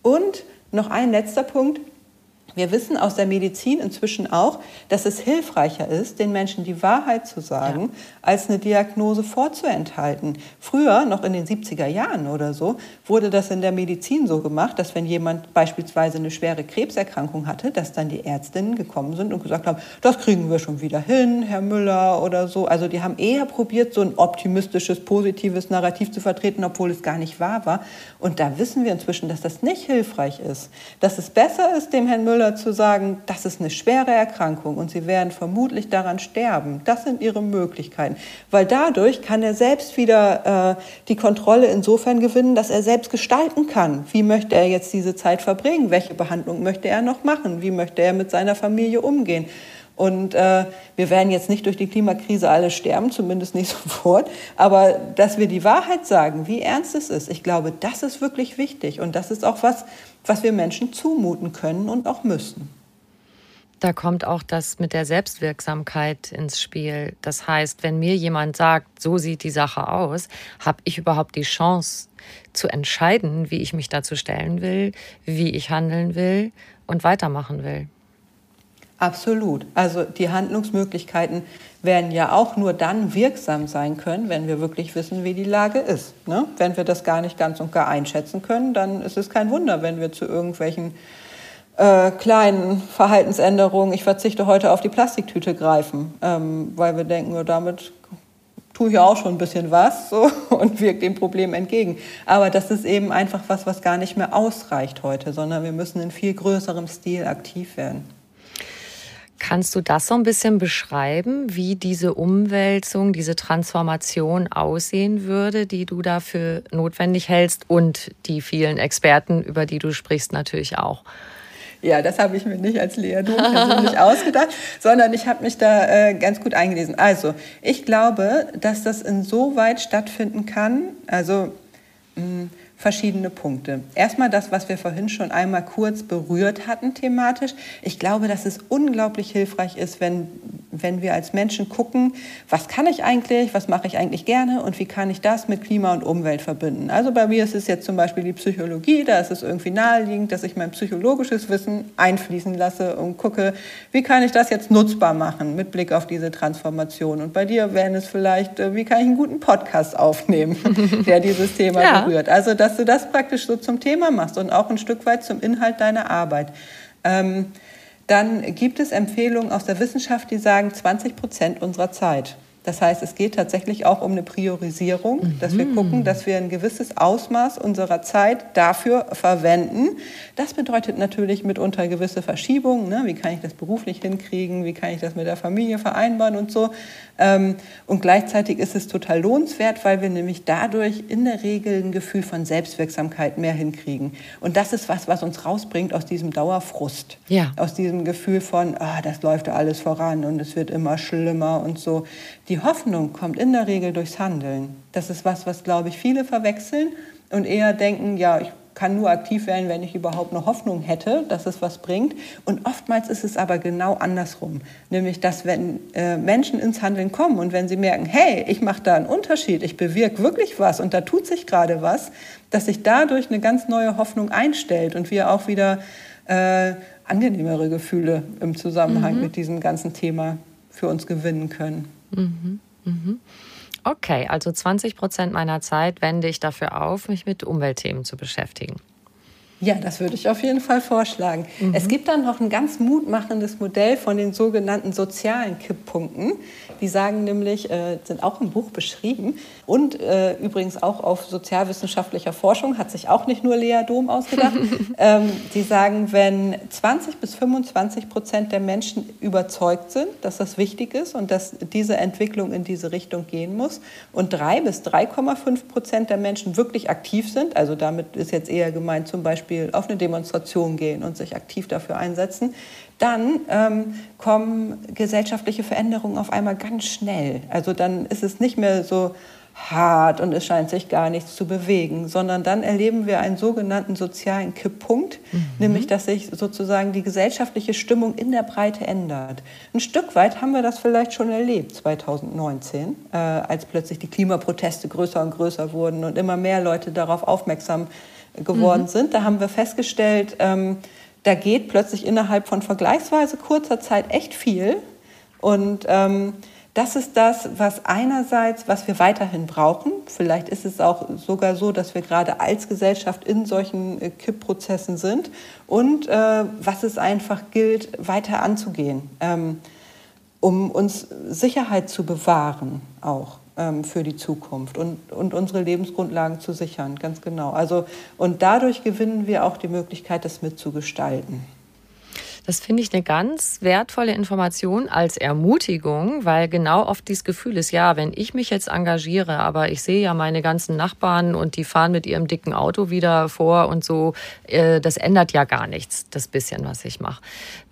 Und noch ein letzter Punkt. Wir wissen aus der Medizin inzwischen auch, dass es hilfreicher ist, den Menschen die Wahrheit zu sagen, ja. als eine Diagnose vorzuenthalten. Früher, noch in den 70er Jahren oder so, wurde das in der Medizin so gemacht, dass wenn jemand beispielsweise eine schwere Krebserkrankung hatte, dass dann die Ärztinnen gekommen sind und gesagt haben, das kriegen wir schon wieder hin, Herr Müller oder so. Also die haben eher probiert, so ein optimistisches, positives Narrativ zu vertreten, obwohl es gar nicht wahr war. Und da wissen wir inzwischen, dass das nicht hilfreich ist. Dass es besser ist, dem Herrn Müller oder zu sagen, das ist eine schwere Erkrankung und Sie werden vermutlich daran sterben. Das sind Ihre Möglichkeiten. Weil dadurch kann er selbst wieder äh, die Kontrolle insofern gewinnen, dass er selbst gestalten kann. Wie möchte er jetzt diese Zeit verbringen? Welche Behandlung möchte er noch machen? Wie möchte er mit seiner Familie umgehen? Und äh, wir werden jetzt nicht durch die Klimakrise alle sterben, zumindest nicht sofort. Aber dass wir die Wahrheit sagen, wie ernst es ist, ich glaube, das ist wirklich wichtig. Und das ist auch was, was wir Menschen zumuten können und auch müssen. Da kommt auch das mit der Selbstwirksamkeit ins Spiel. Das heißt, wenn mir jemand sagt, so sieht die Sache aus, habe ich überhaupt die Chance zu entscheiden, wie ich mich dazu stellen will, wie ich handeln will und weitermachen will. Absolut. Also die Handlungsmöglichkeiten werden ja auch nur dann wirksam sein können, wenn wir wirklich wissen, wie die Lage ist. Ne? Wenn wir das gar nicht ganz und gar einschätzen können, dann ist es kein Wunder, wenn wir zu irgendwelchen äh, kleinen Verhaltensänderungen, ich verzichte heute auf die Plastiktüte greifen, ähm, weil wir denken, nur damit tue ich auch schon ein bisschen was so, und wirke dem Problem entgegen. Aber das ist eben einfach was, was gar nicht mehr ausreicht heute, sondern wir müssen in viel größerem Stil aktiv werden. Kannst du das so ein bisschen beschreiben, wie diese Umwälzung, diese Transformation aussehen würde, die du dafür notwendig hältst und die vielen Experten, über die du sprichst, natürlich auch? Ja, das habe ich mir nicht als Lehrdumm persönlich ausgedacht, sondern ich habe mich da äh, ganz gut eingelesen. Also, ich glaube, dass das insoweit stattfinden kann, also mh, hm, verschiedene Punkte. Erstmal das, was wir vorhin schon einmal kurz berührt hatten thematisch. Ich glaube, dass es unglaublich hilfreich ist, wenn, wenn wir als Menschen gucken, was kann ich eigentlich, was mache ich eigentlich gerne und wie kann ich das mit Klima und Umwelt verbinden. Also bei mir ist es jetzt zum Beispiel die Psychologie, da ist es irgendwie naheliegend, dass ich mein psychologisches Wissen einfließen lasse und gucke, wie kann ich das jetzt nutzbar machen mit Blick auf diese Transformation. Und bei dir wären es vielleicht, äh, wie kann ich einen guten Podcast aufnehmen, der dieses Thema ja. berührt. Also das dass du das praktisch so zum Thema machst und auch ein Stück weit zum Inhalt deiner Arbeit. Ähm, dann gibt es Empfehlungen aus der Wissenschaft, die sagen 20 Prozent unserer Zeit. Das heißt, es geht tatsächlich auch um eine Priorisierung, mhm. dass wir mhm. gucken, dass wir ein gewisses Ausmaß unserer Zeit dafür verwenden. Das bedeutet natürlich mitunter gewisse Verschiebungen. Ne? Wie kann ich das beruflich hinkriegen? Wie kann ich das mit der Familie vereinbaren und so? Ähm, und gleichzeitig ist es total lohnenswert, weil wir nämlich dadurch in der Regel ein Gefühl von Selbstwirksamkeit mehr hinkriegen. Und das ist was, was uns rausbringt aus diesem Dauerfrust. Ja. Aus diesem Gefühl von, ah, das läuft alles voran und es wird immer schlimmer und so. Die Hoffnung kommt in der Regel durchs Handeln. Das ist was, was, glaube ich, viele verwechseln und eher denken, ja, ich kann nur aktiv werden, wenn ich überhaupt eine Hoffnung hätte, dass es was bringt. Und oftmals ist es aber genau andersrum. Nämlich, dass wenn äh, Menschen ins Handeln kommen und wenn sie merken, hey, ich mache da einen Unterschied, ich bewirke wirklich was und da tut sich gerade was, dass sich dadurch eine ganz neue Hoffnung einstellt und wir auch wieder äh, angenehmere Gefühle im Zusammenhang mhm. mit diesem ganzen Thema für uns gewinnen können. Okay, also 20 Prozent meiner Zeit wende ich dafür auf, mich mit Umweltthemen zu beschäftigen. Ja, das würde ich auf jeden Fall vorschlagen. Mhm. Es gibt dann noch ein ganz mutmachendes Modell von den sogenannten sozialen Kipppunkten. Die sagen nämlich, äh, sind auch im Buch beschrieben und äh, übrigens auch auf sozialwissenschaftlicher Forschung, hat sich auch nicht nur Lea Dom ausgedacht. ähm, die sagen, wenn 20 bis 25 Prozent der Menschen überzeugt sind, dass das wichtig ist und dass diese Entwicklung in diese Richtung gehen muss und 3 bis 3,5 Prozent der Menschen wirklich aktiv sind, also damit ist jetzt eher gemeint zum Beispiel Beispiel auf eine Demonstration gehen und sich aktiv dafür einsetzen, dann ähm, kommen gesellschaftliche Veränderungen auf einmal ganz schnell. Also dann ist es nicht mehr so hart und es scheint sich gar nichts zu bewegen, sondern dann erleben wir einen sogenannten sozialen Kipppunkt, mhm. nämlich dass sich sozusagen die gesellschaftliche Stimmung in der Breite ändert. Ein Stück weit haben wir das vielleicht schon erlebt 2019, äh, als plötzlich die Klimaproteste größer und größer wurden und immer mehr Leute darauf aufmerksam geworden mhm. sind. Da haben wir festgestellt, ähm, da geht plötzlich innerhalb von vergleichsweise kurzer Zeit echt viel. Und ähm, das ist das, was einerseits, was wir weiterhin brauchen. Vielleicht ist es auch sogar so, dass wir gerade als Gesellschaft in solchen äh, Kippprozessen sind. Und äh, was es einfach gilt, weiter anzugehen, ähm, um uns Sicherheit zu bewahren auch für die Zukunft und, und unsere Lebensgrundlagen zu sichern, ganz genau. Also, und dadurch gewinnen wir auch die Möglichkeit, das mitzugestalten. Das finde ich eine ganz wertvolle Information als Ermutigung, weil genau oft dieses Gefühl ist, ja, wenn ich mich jetzt engagiere, aber ich sehe ja meine ganzen Nachbarn und die fahren mit ihrem dicken Auto wieder vor und so, äh, das ändert ja gar nichts, das bisschen, was ich mache.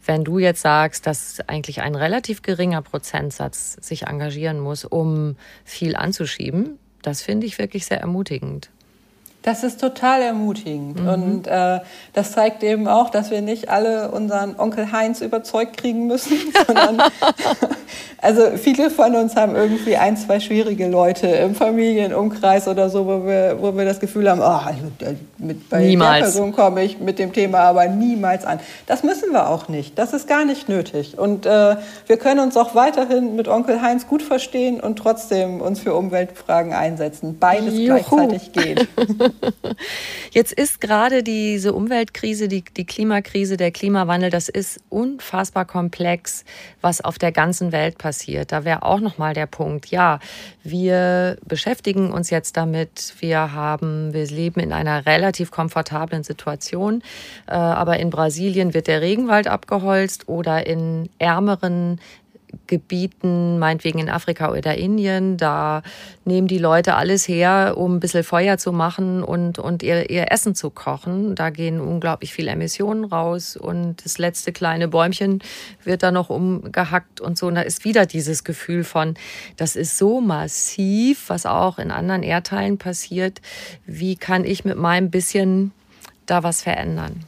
Wenn du jetzt sagst, dass eigentlich ein relativ geringer Prozentsatz sich engagieren muss, um viel anzuschieben, das finde ich wirklich sehr ermutigend. Das ist total ermutigend. Mhm. Und äh, das zeigt eben auch, dass wir nicht alle unseren Onkel Heinz überzeugt kriegen müssen, sondern also viele von uns haben irgendwie ein, zwei schwierige Leute im Familienumkreis oder so, wo wir, wo wir das Gefühl haben, oh, mit, bei niemals. der Person komme ich mit dem Thema aber niemals an. Das müssen wir auch nicht. Das ist gar nicht nötig. Und äh, wir können uns auch weiterhin mit Onkel Heinz gut verstehen und trotzdem uns für Umweltfragen einsetzen. Beides Juhu. gleichzeitig geht. Jetzt ist gerade diese Umweltkrise, die, die Klimakrise, der Klimawandel, das ist unfassbar komplex, was auf der ganzen Welt passiert. Da wäre auch nochmal der Punkt, ja, wir beschäftigen uns jetzt damit, wir haben, wir leben in einer relativ komfortablen Situation, äh, aber in Brasilien wird der Regenwald abgeholzt oder in ärmeren Gebieten, meinetwegen in Afrika oder Indien, da nehmen die Leute alles her, um ein bisschen Feuer zu machen und, und ihr, ihr Essen zu kochen. Da gehen unglaublich viele Emissionen raus und das letzte kleine Bäumchen wird da noch umgehackt und so. Und da ist wieder dieses Gefühl von, das ist so massiv, was auch in anderen Erdteilen passiert. Wie kann ich mit meinem bisschen da was verändern?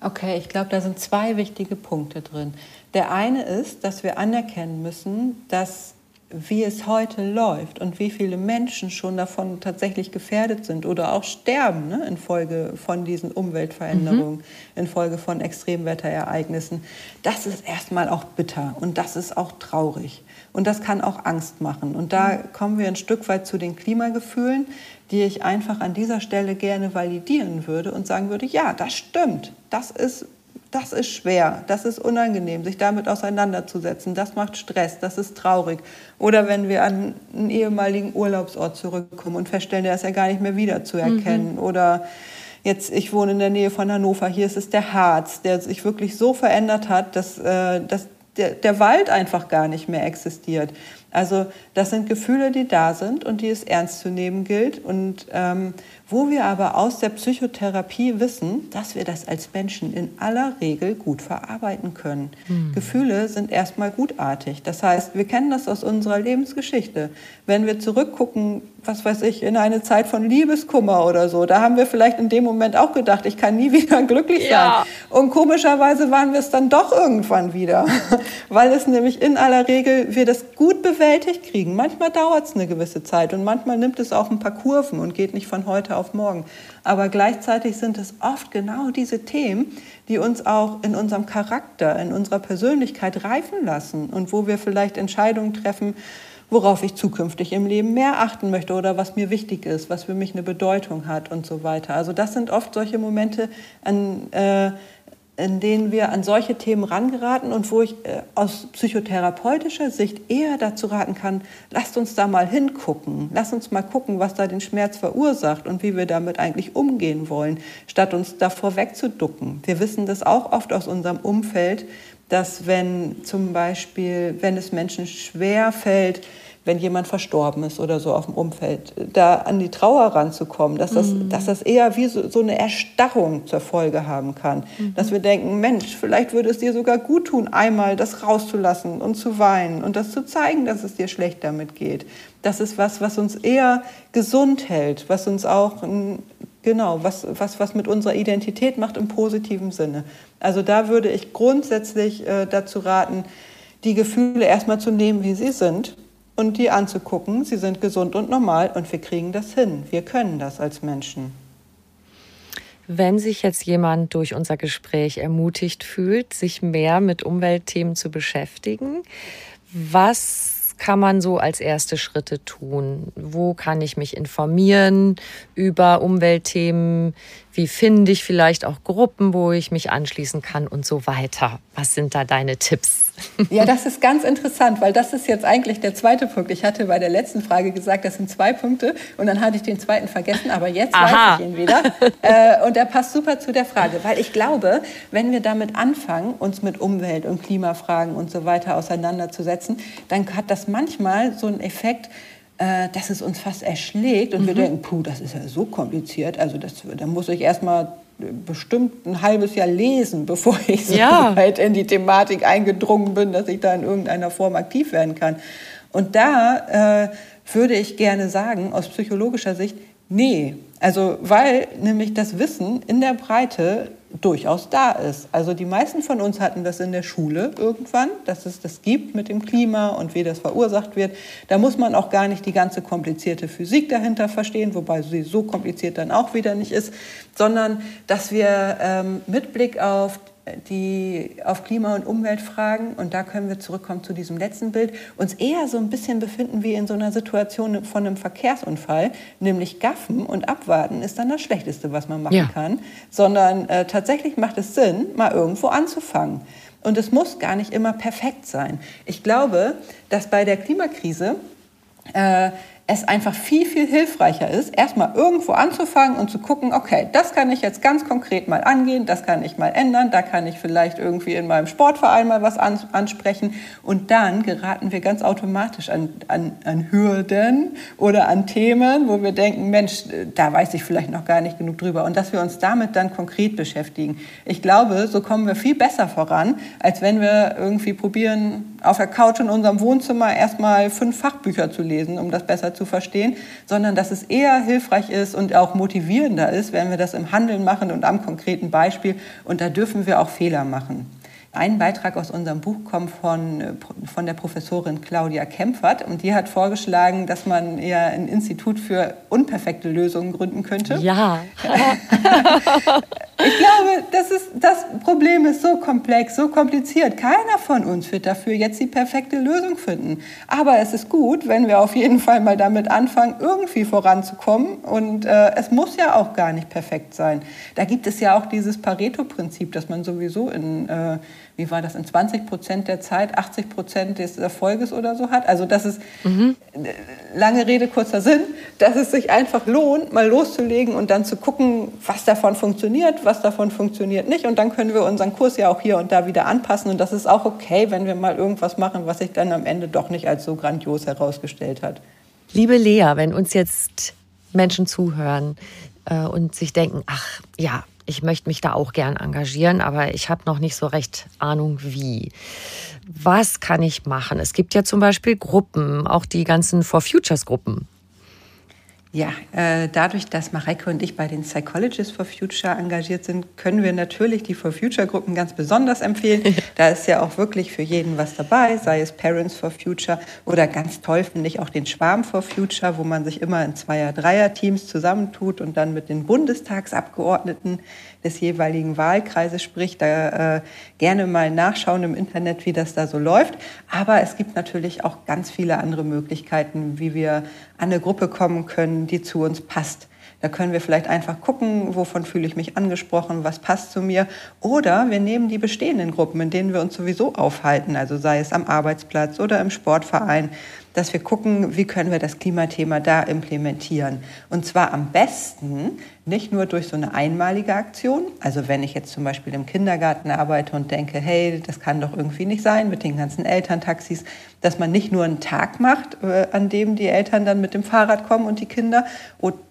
Okay, ich glaube, da sind zwei wichtige Punkte drin. Der eine ist, dass wir anerkennen müssen, dass wie es heute läuft und wie viele Menschen schon davon tatsächlich gefährdet sind oder auch sterben ne, infolge von diesen Umweltveränderungen, mhm. infolge von Extremwetterereignissen, das ist erstmal auch bitter und das ist auch traurig und das kann auch Angst machen. Und da mhm. kommen wir ein Stück weit zu den Klimagefühlen, die ich einfach an dieser Stelle gerne validieren würde und sagen würde, ja, das stimmt, das ist das ist schwer, das ist unangenehm, sich damit auseinanderzusetzen. Das macht Stress, das ist traurig. Oder wenn wir an einen ehemaligen Urlaubsort zurückkommen und feststellen, der ist ja gar nicht mehr wiederzuerkennen. Mhm. Oder jetzt, ich wohne in der Nähe von Hannover, hier ist es der Harz, der sich wirklich so verändert hat, dass, äh, dass der, der Wald einfach gar nicht mehr existiert. Also das sind Gefühle, die da sind und die es ernst zu nehmen gilt. Und ähm, wo wir aber aus der Psychotherapie wissen, dass wir das als Menschen in aller Regel gut verarbeiten können. Mhm. Gefühle sind erstmal gutartig. Das heißt, wir kennen das aus unserer Lebensgeschichte. Wenn wir zurückgucken, was weiß ich, in eine Zeit von Liebeskummer oder so, da haben wir vielleicht in dem Moment auch gedacht, ich kann nie wieder glücklich ja. sein. Und komischerweise waren wir es dann doch irgendwann wieder, weil es nämlich in aller Regel wir das gut bewältigt kriegen. Manchmal dauert es eine gewisse Zeit und manchmal nimmt es auch ein paar Kurven und geht nicht von heute auf auf morgen. Aber gleichzeitig sind es oft genau diese Themen, die uns auch in unserem Charakter, in unserer Persönlichkeit reifen lassen und wo wir vielleicht Entscheidungen treffen, worauf ich zukünftig im Leben mehr achten möchte oder was mir wichtig ist, was für mich eine Bedeutung hat und so weiter. Also das sind oft solche Momente, an, äh, in denen wir an solche Themen rangeraten und wo ich äh, aus psychotherapeutischer Sicht eher dazu raten kann, lasst uns da mal hingucken, lasst uns mal gucken, was da den Schmerz verursacht und wie wir damit eigentlich umgehen wollen, statt uns davor wegzuducken. Wir wissen das auch oft aus unserem Umfeld, dass wenn zum Beispiel, wenn es Menschen schwer fällt, wenn jemand verstorben ist oder so auf dem Umfeld, da an die Trauer ranzukommen, dass das, mhm. dass das eher wie so, so, eine Erstarrung zur Folge haben kann. Mhm. Dass wir denken, Mensch, vielleicht würde es dir sogar gut tun, einmal das rauszulassen und zu weinen und das zu zeigen, dass es dir schlecht damit geht. Das ist was, was uns eher gesund hält, was uns auch Genau, was, was, was mit unserer Identität macht im positiven Sinne. Also da würde ich grundsätzlich äh, dazu raten, die Gefühle erstmal zu nehmen, wie sie sind und die anzugucken. Sie sind gesund und normal und wir kriegen das hin. Wir können das als Menschen. Wenn sich jetzt jemand durch unser Gespräch ermutigt fühlt, sich mehr mit Umweltthemen zu beschäftigen, was kann man so als erste Schritte tun? Wo kann ich mich informieren über Umweltthemen? Wie finde ich vielleicht auch Gruppen, wo ich mich anschließen kann und so weiter? Was sind da deine Tipps? Ja, das ist ganz interessant, weil das ist jetzt eigentlich der zweite Punkt. Ich hatte bei der letzten Frage gesagt, das sind zwei Punkte und dann hatte ich den zweiten vergessen, aber jetzt Aha. weiß ich ihn wieder. Äh, und der passt super zu der Frage, weil ich glaube, wenn wir damit anfangen, uns mit Umwelt- und Klimafragen und so weiter auseinanderzusetzen, dann hat das manchmal so einen Effekt, äh, dass es uns fast erschlägt und mhm. wir denken, puh, das ist ja so kompliziert. Also das, da muss ich erst mal bestimmt ein halbes Jahr lesen, bevor ich so ja. weit in die Thematik eingedrungen bin, dass ich da in irgendeiner Form aktiv werden kann. Und da äh, würde ich gerne sagen, aus psychologischer Sicht, nee. Also weil nämlich das Wissen in der Breite durchaus da ist. Also die meisten von uns hatten das in der Schule irgendwann, dass es das gibt mit dem Klima und wie das verursacht wird. Da muss man auch gar nicht die ganze komplizierte Physik dahinter verstehen, wobei sie so kompliziert dann auch wieder nicht ist, sondern dass wir ähm, mit Blick auf die auf Klima- und Umweltfragen, und da können wir zurückkommen zu diesem letzten Bild, uns eher so ein bisschen befinden wie in so einer Situation von einem Verkehrsunfall, nämlich gaffen und abwarten ist dann das Schlechteste, was man machen ja. kann, sondern äh, tatsächlich macht es Sinn, mal irgendwo anzufangen. Und es muss gar nicht immer perfekt sein. Ich glaube, dass bei der Klimakrise äh, es einfach viel, viel hilfreicher ist, erstmal irgendwo anzufangen und zu gucken, okay, das kann ich jetzt ganz konkret mal angehen, das kann ich mal ändern, da kann ich vielleicht irgendwie in meinem Sportverein mal was ansprechen und dann geraten wir ganz automatisch an, an, an Hürden oder an Themen, wo wir denken, Mensch, da weiß ich vielleicht noch gar nicht genug drüber und dass wir uns damit dann konkret beschäftigen. Ich glaube, so kommen wir viel besser voran, als wenn wir irgendwie probieren, auf der Couch in unserem Wohnzimmer erstmal fünf Fachbücher zu lesen, um das besser zu verstehen, sondern dass es eher hilfreich ist und auch motivierender ist, wenn wir das im Handeln machen und am konkreten Beispiel. Und da dürfen wir auch Fehler machen. Ein Beitrag aus unserem Buch kommt von, von der Professorin Claudia Kempfert und die hat vorgeschlagen, dass man eher ein Institut für unperfekte Lösungen gründen könnte. Ja. ich glaube, das, ist, das Problem ist so komplex, so kompliziert. Keiner von uns wird dafür jetzt die perfekte Lösung finden. Aber es ist gut, wenn wir auf jeden Fall mal damit anfangen, irgendwie voranzukommen. Und äh, es muss ja auch gar nicht perfekt sein. Da gibt es ja auch dieses Pareto-Prinzip, dass man sowieso in äh, wie war das, in 20 Prozent der Zeit 80 Prozent des Erfolges oder so hat. Also das ist, mhm. lange Rede, kurzer Sinn, dass es sich einfach lohnt, mal loszulegen und dann zu gucken, was davon funktioniert, was davon funktioniert nicht. Und dann können wir unseren Kurs ja auch hier und da wieder anpassen. Und das ist auch okay, wenn wir mal irgendwas machen, was sich dann am Ende doch nicht als so grandios herausgestellt hat. Liebe Lea, wenn uns jetzt Menschen zuhören äh, und sich denken, ach ja, ich möchte mich da auch gern engagieren, aber ich habe noch nicht so recht Ahnung, wie. Was kann ich machen? Es gibt ja zum Beispiel Gruppen, auch die ganzen For Futures Gruppen. Ja, äh, dadurch, dass Mareike und ich bei den Psychologists for Future engagiert sind, können wir natürlich die For Future Gruppen ganz besonders empfehlen. da ist ja auch wirklich für jeden was dabei, sei es Parents for Future oder ganz toll finde ich auch den Schwarm for Future, wo man sich immer in Zweier-, Dreier-Teams zusammentut und dann mit den Bundestagsabgeordneten des jeweiligen Wahlkreises spricht. Da äh, gerne mal nachschauen im Internet, wie das da so läuft. Aber es gibt natürlich auch ganz viele andere Möglichkeiten, wie wir an eine Gruppe kommen können, die zu uns passt. Da können wir vielleicht einfach gucken, wovon fühle ich mich angesprochen, was passt zu mir. Oder wir nehmen die bestehenden Gruppen, in denen wir uns sowieso aufhalten, also sei es am Arbeitsplatz oder im Sportverein, dass wir gucken, wie können wir das Klimathema da implementieren. Und zwar am besten nicht nur durch so eine einmalige Aktion. Also wenn ich jetzt zum Beispiel im Kindergarten arbeite und denke, hey, das kann doch irgendwie nicht sein mit den ganzen Elterntaxis, dass man nicht nur einen Tag macht, äh, an dem die Eltern dann mit dem Fahrrad kommen und die Kinder,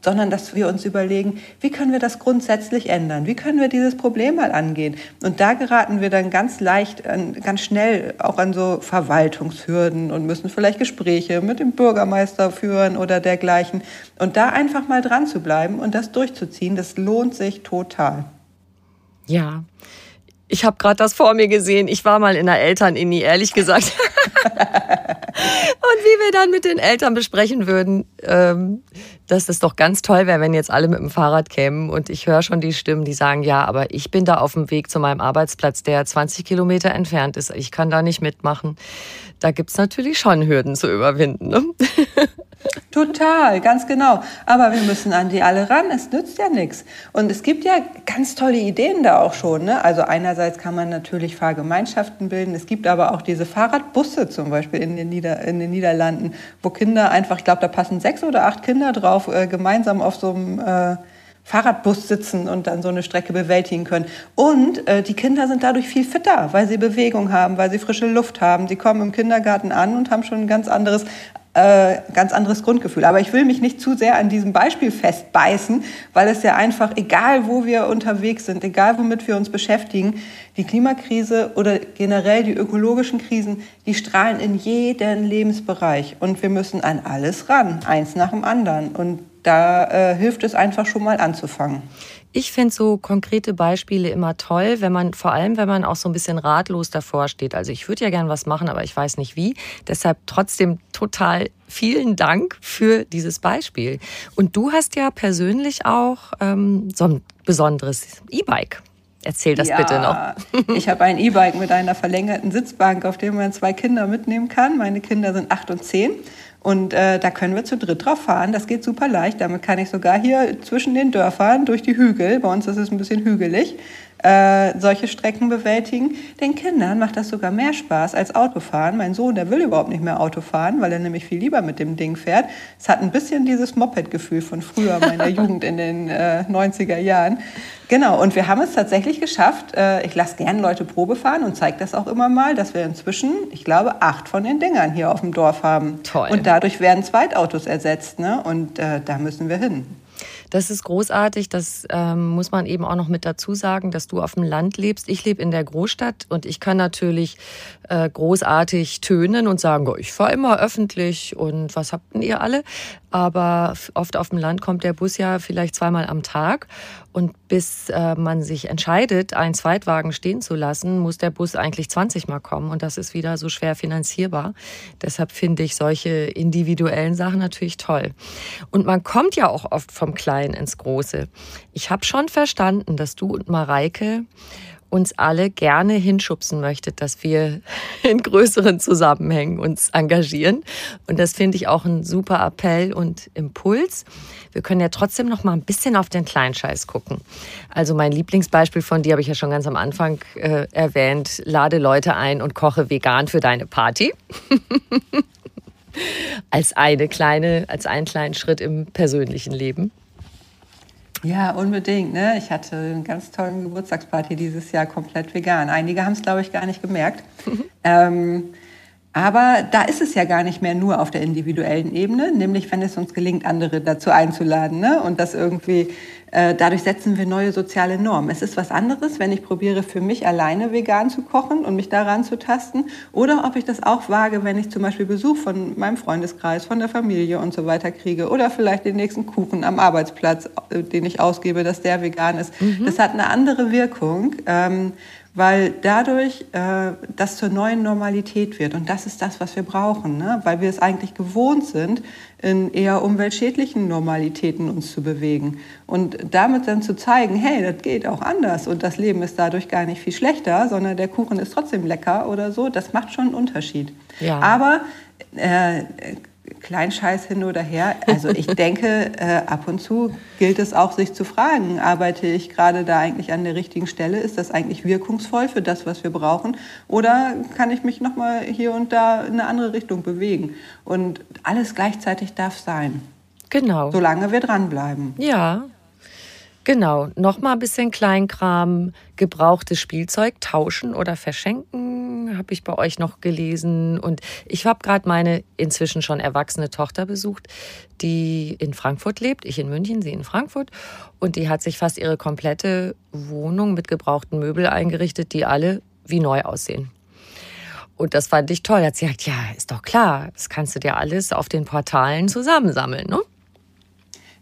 sondern dass wir uns überlegen, wie können wir das grundsätzlich ändern? Wie können wir dieses Problem mal angehen? Und da geraten wir dann ganz leicht, ganz schnell auch an so Verwaltungshürden und müssen vielleicht Gespräche mit dem Bürgermeister führen oder dergleichen. Und da einfach mal dran zu bleiben und das durchzuziehen, das lohnt sich total. Ja, ich habe gerade das vor mir gesehen. Ich war mal in der Elterninni, ehrlich gesagt. und wie wir dann mit den Eltern besprechen würden, ähm, dass es doch ganz toll wäre, wenn jetzt alle mit dem Fahrrad kämen. Und ich höre schon die Stimmen, die sagen, ja, aber ich bin da auf dem Weg zu meinem Arbeitsplatz, der 20 Kilometer entfernt ist. Ich kann da nicht mitmachen. Da gibt's natürlich schon Hürden zu überwinden. Ne? Total, ganz genau. Aber wir müssen an die alle ran. Es nützt ja nichts. Und es gibt ja ganz tolle Ideen da auch schon. Ne? Also einerseits kann man natürlich Fahrgemeinschaften bilden. Es gibt aber auch diese Fahrradbusse zum Beispiel in den, Nieder in den Niederlanden, wo Kinder einfach, ich glaube, da passen sechs oder acht Kinder drauf, äh, gemeinsam auf so einem äh, Fahrradbus sitzen und dann so eine Strecke bewältigen können. Und äh, die Kinder sind dadurch viel fitter, weil sie Bewegung haben, weil sie frische Luft haben. Die kommen im Kindergarten an und haben schon ein ganz anderes äh, ganz anderes Grundgefühl. Aber ich will mich nicht zu sehr an diesem Beispiel festbeißen, weil es ja einfach, egal wo wir unterwegs sind, egal womit wir uns beschäftigen, die Klimakrise oder generell die ökologischen Krisen, die strahlen in jeden Lebensbereich. Und wir müssen an alles ran, eins nach dem anderen. Und da äh, hilft es einfach schon mal anzufangen. Ich finde so konkrete Beispiele immer toll, wenn man, vor allem wenn man auch so ein bisschen ratlos davor steht. Also ich würde ja gern was machen, aber ich weiß nicht wie. Deshalb trotzdem total vielen Dank für dieses Beispiel. Und du hast ja persönlich auch ähm, so ein besonderes E-Bike. Erzähl das ja, bitte noch. ich habe ein E-Bike mit einer verlängerten Sitzbank, auf dem man zwei Kinder mitnehmen kann. Meine Kinder sind acht und zehn. Und äh, da können wir zu dritt drauf fahren. Das geht super leicht. Damit kann ich sogar hier zwischen den Dörfern durch die Hügel, bei uns ist es ein bisschen hügelig, äh, solche Strecken bewältigen. Den Kindern macht das sogar mehr Spaß als Autofahren. Mein Sohn, der will überhaupt nicht mehr Auto fahren, weil er nämlich viel lieber mit dem Ding fährt. Es hat ein bisschen dieses Moped-Gefühl von früher, meiner Jugend in den äh, 90er Jahren. Genau, und wir haben es tatsächlich geschafft. Äh, ich lasse gern Leute Probe fahren und zeige das auch immer mal, dass wir inzwischen, ich glaube, acht von den Dingern hier auf dem Dorf haben. Toll. Und dadurch werden Zweitautos ersetzt. Ne? Und äh, da müssen wir hin. Das ist großartig. Das ähm, muss man eben auch noch mit dazu sagen, dass du auf dem Land lebst. Ich lebe in der Großstadt und ich kann natürlich äh, großartig tönen und sagen, oh, ich fahre immer öffentlich und was habt denn ihr alle? Aber oft auf dem Land kommt der Bus ja vielleicht zweimal am Tag. Und bis äh, man sich entscheidet, einen Zweitwagen stehen zu lassen, muss der Bus eigentlich 20 Mal kommen. Und das ist wieder so schwer finanzierbar. Deshalb finde ich solche individuellen Sachen natürlich toll. Und man kommt ja auch oft vom Kleinen ins Große. Ich habe schon verstanden, dass du und Mareike uns alle gerne hinschubsen möchtet, dass wir in größeren Zusammenhängen uns engagieren. Und das finde ich auch ein super Appell und Impuls. Wir können ja trotzdem noch mal ein bisschen auf den Kleinscheiß gucken. Also mein Lieblingsbeispiel von dir habe ich ja schon ganz am Anfang äh, erwähnt. Lade Leute ein und koche vegan für deine Party. als eine kleine, als einen kleinen Schritt im persönlichen Leben. Ja, unbedingt. Ne? Ich hatte einen ganz tollen Geburtstagsparty dieses Jahr komplett vegan. Einige haben es, glaube ich, gar nicht gemerkt. ähm, aber da ist es ja gar nicht mehr nur auf der individuellen Ebene, nämlich wenn es uns gelingt, andere dazu einzuladen. Ne? Und das irgendwie, dadurch setzen wir neue soziale Normen. Es ist was anderes, wenn ich probiere, für mich alleine vegan zu kochen und mich daran zu tasten. Oder ob ich das auch wage, wenn ich zum Beispiel Besuch von meinem Freundeskreis, von der Familie und so weiter kriege. Oder vielleicht den nächsten Kuchen am Arbeitsplatz, äh, den ich ausgebe, dass der vegan ist. Mhm. Das hat eine andere Wirkung. Ähm, weil dadurch äh, das zur neuen Normalität wird. Und das ist das, was wir brauchen, ne? weil wir es eigentlich gewohnt sind, in eher umweltschädlichen Normalitäten uns zu bewegen. Und damit dann zu zeigen, hey, das geht auch anders und das Leben ist dadurch gar nicht viel schlechter, sondern der Kuchen ist trotzdem lecker oder so, das macht schon einen Unterschied. Ja. Aber äh, Kleinscheiß hin oder her. Also ich denke, äh, ab und zu gilt es auch, sich zu fragen, arbeite ich gerade da eigentlich an der richtigen Stelle? Ist das eigentlich wirkungsvoll für das, was wir brauchen? Oder kann ich mich nochmal hier und da in eine andere Richtung bewegen? Und alles gleichzeitig darf sein. Genau. Solange wir dranbleiben. Ja, Genau, nochmal ein bisschen Kleinkram, gebrauchtes Spielzeug tauschen oder verschenken, habe ich bei euch noch gelesen. Und ich habe gerade meine inzwischen schon erwachsene Tochter besucht, die in Frankfurt lebt, ich in München, sie in Frankfurt. Und die hat sich fast ihre komplette Wohnung mit gebrauchten Möbel eingerichtet, die alle wie neu aussehen. Und das fand ich toll. Hat sie gesagt, ja, ist doch klar, das kannst du dir alles auf den Portalen zusammensammeln, ne?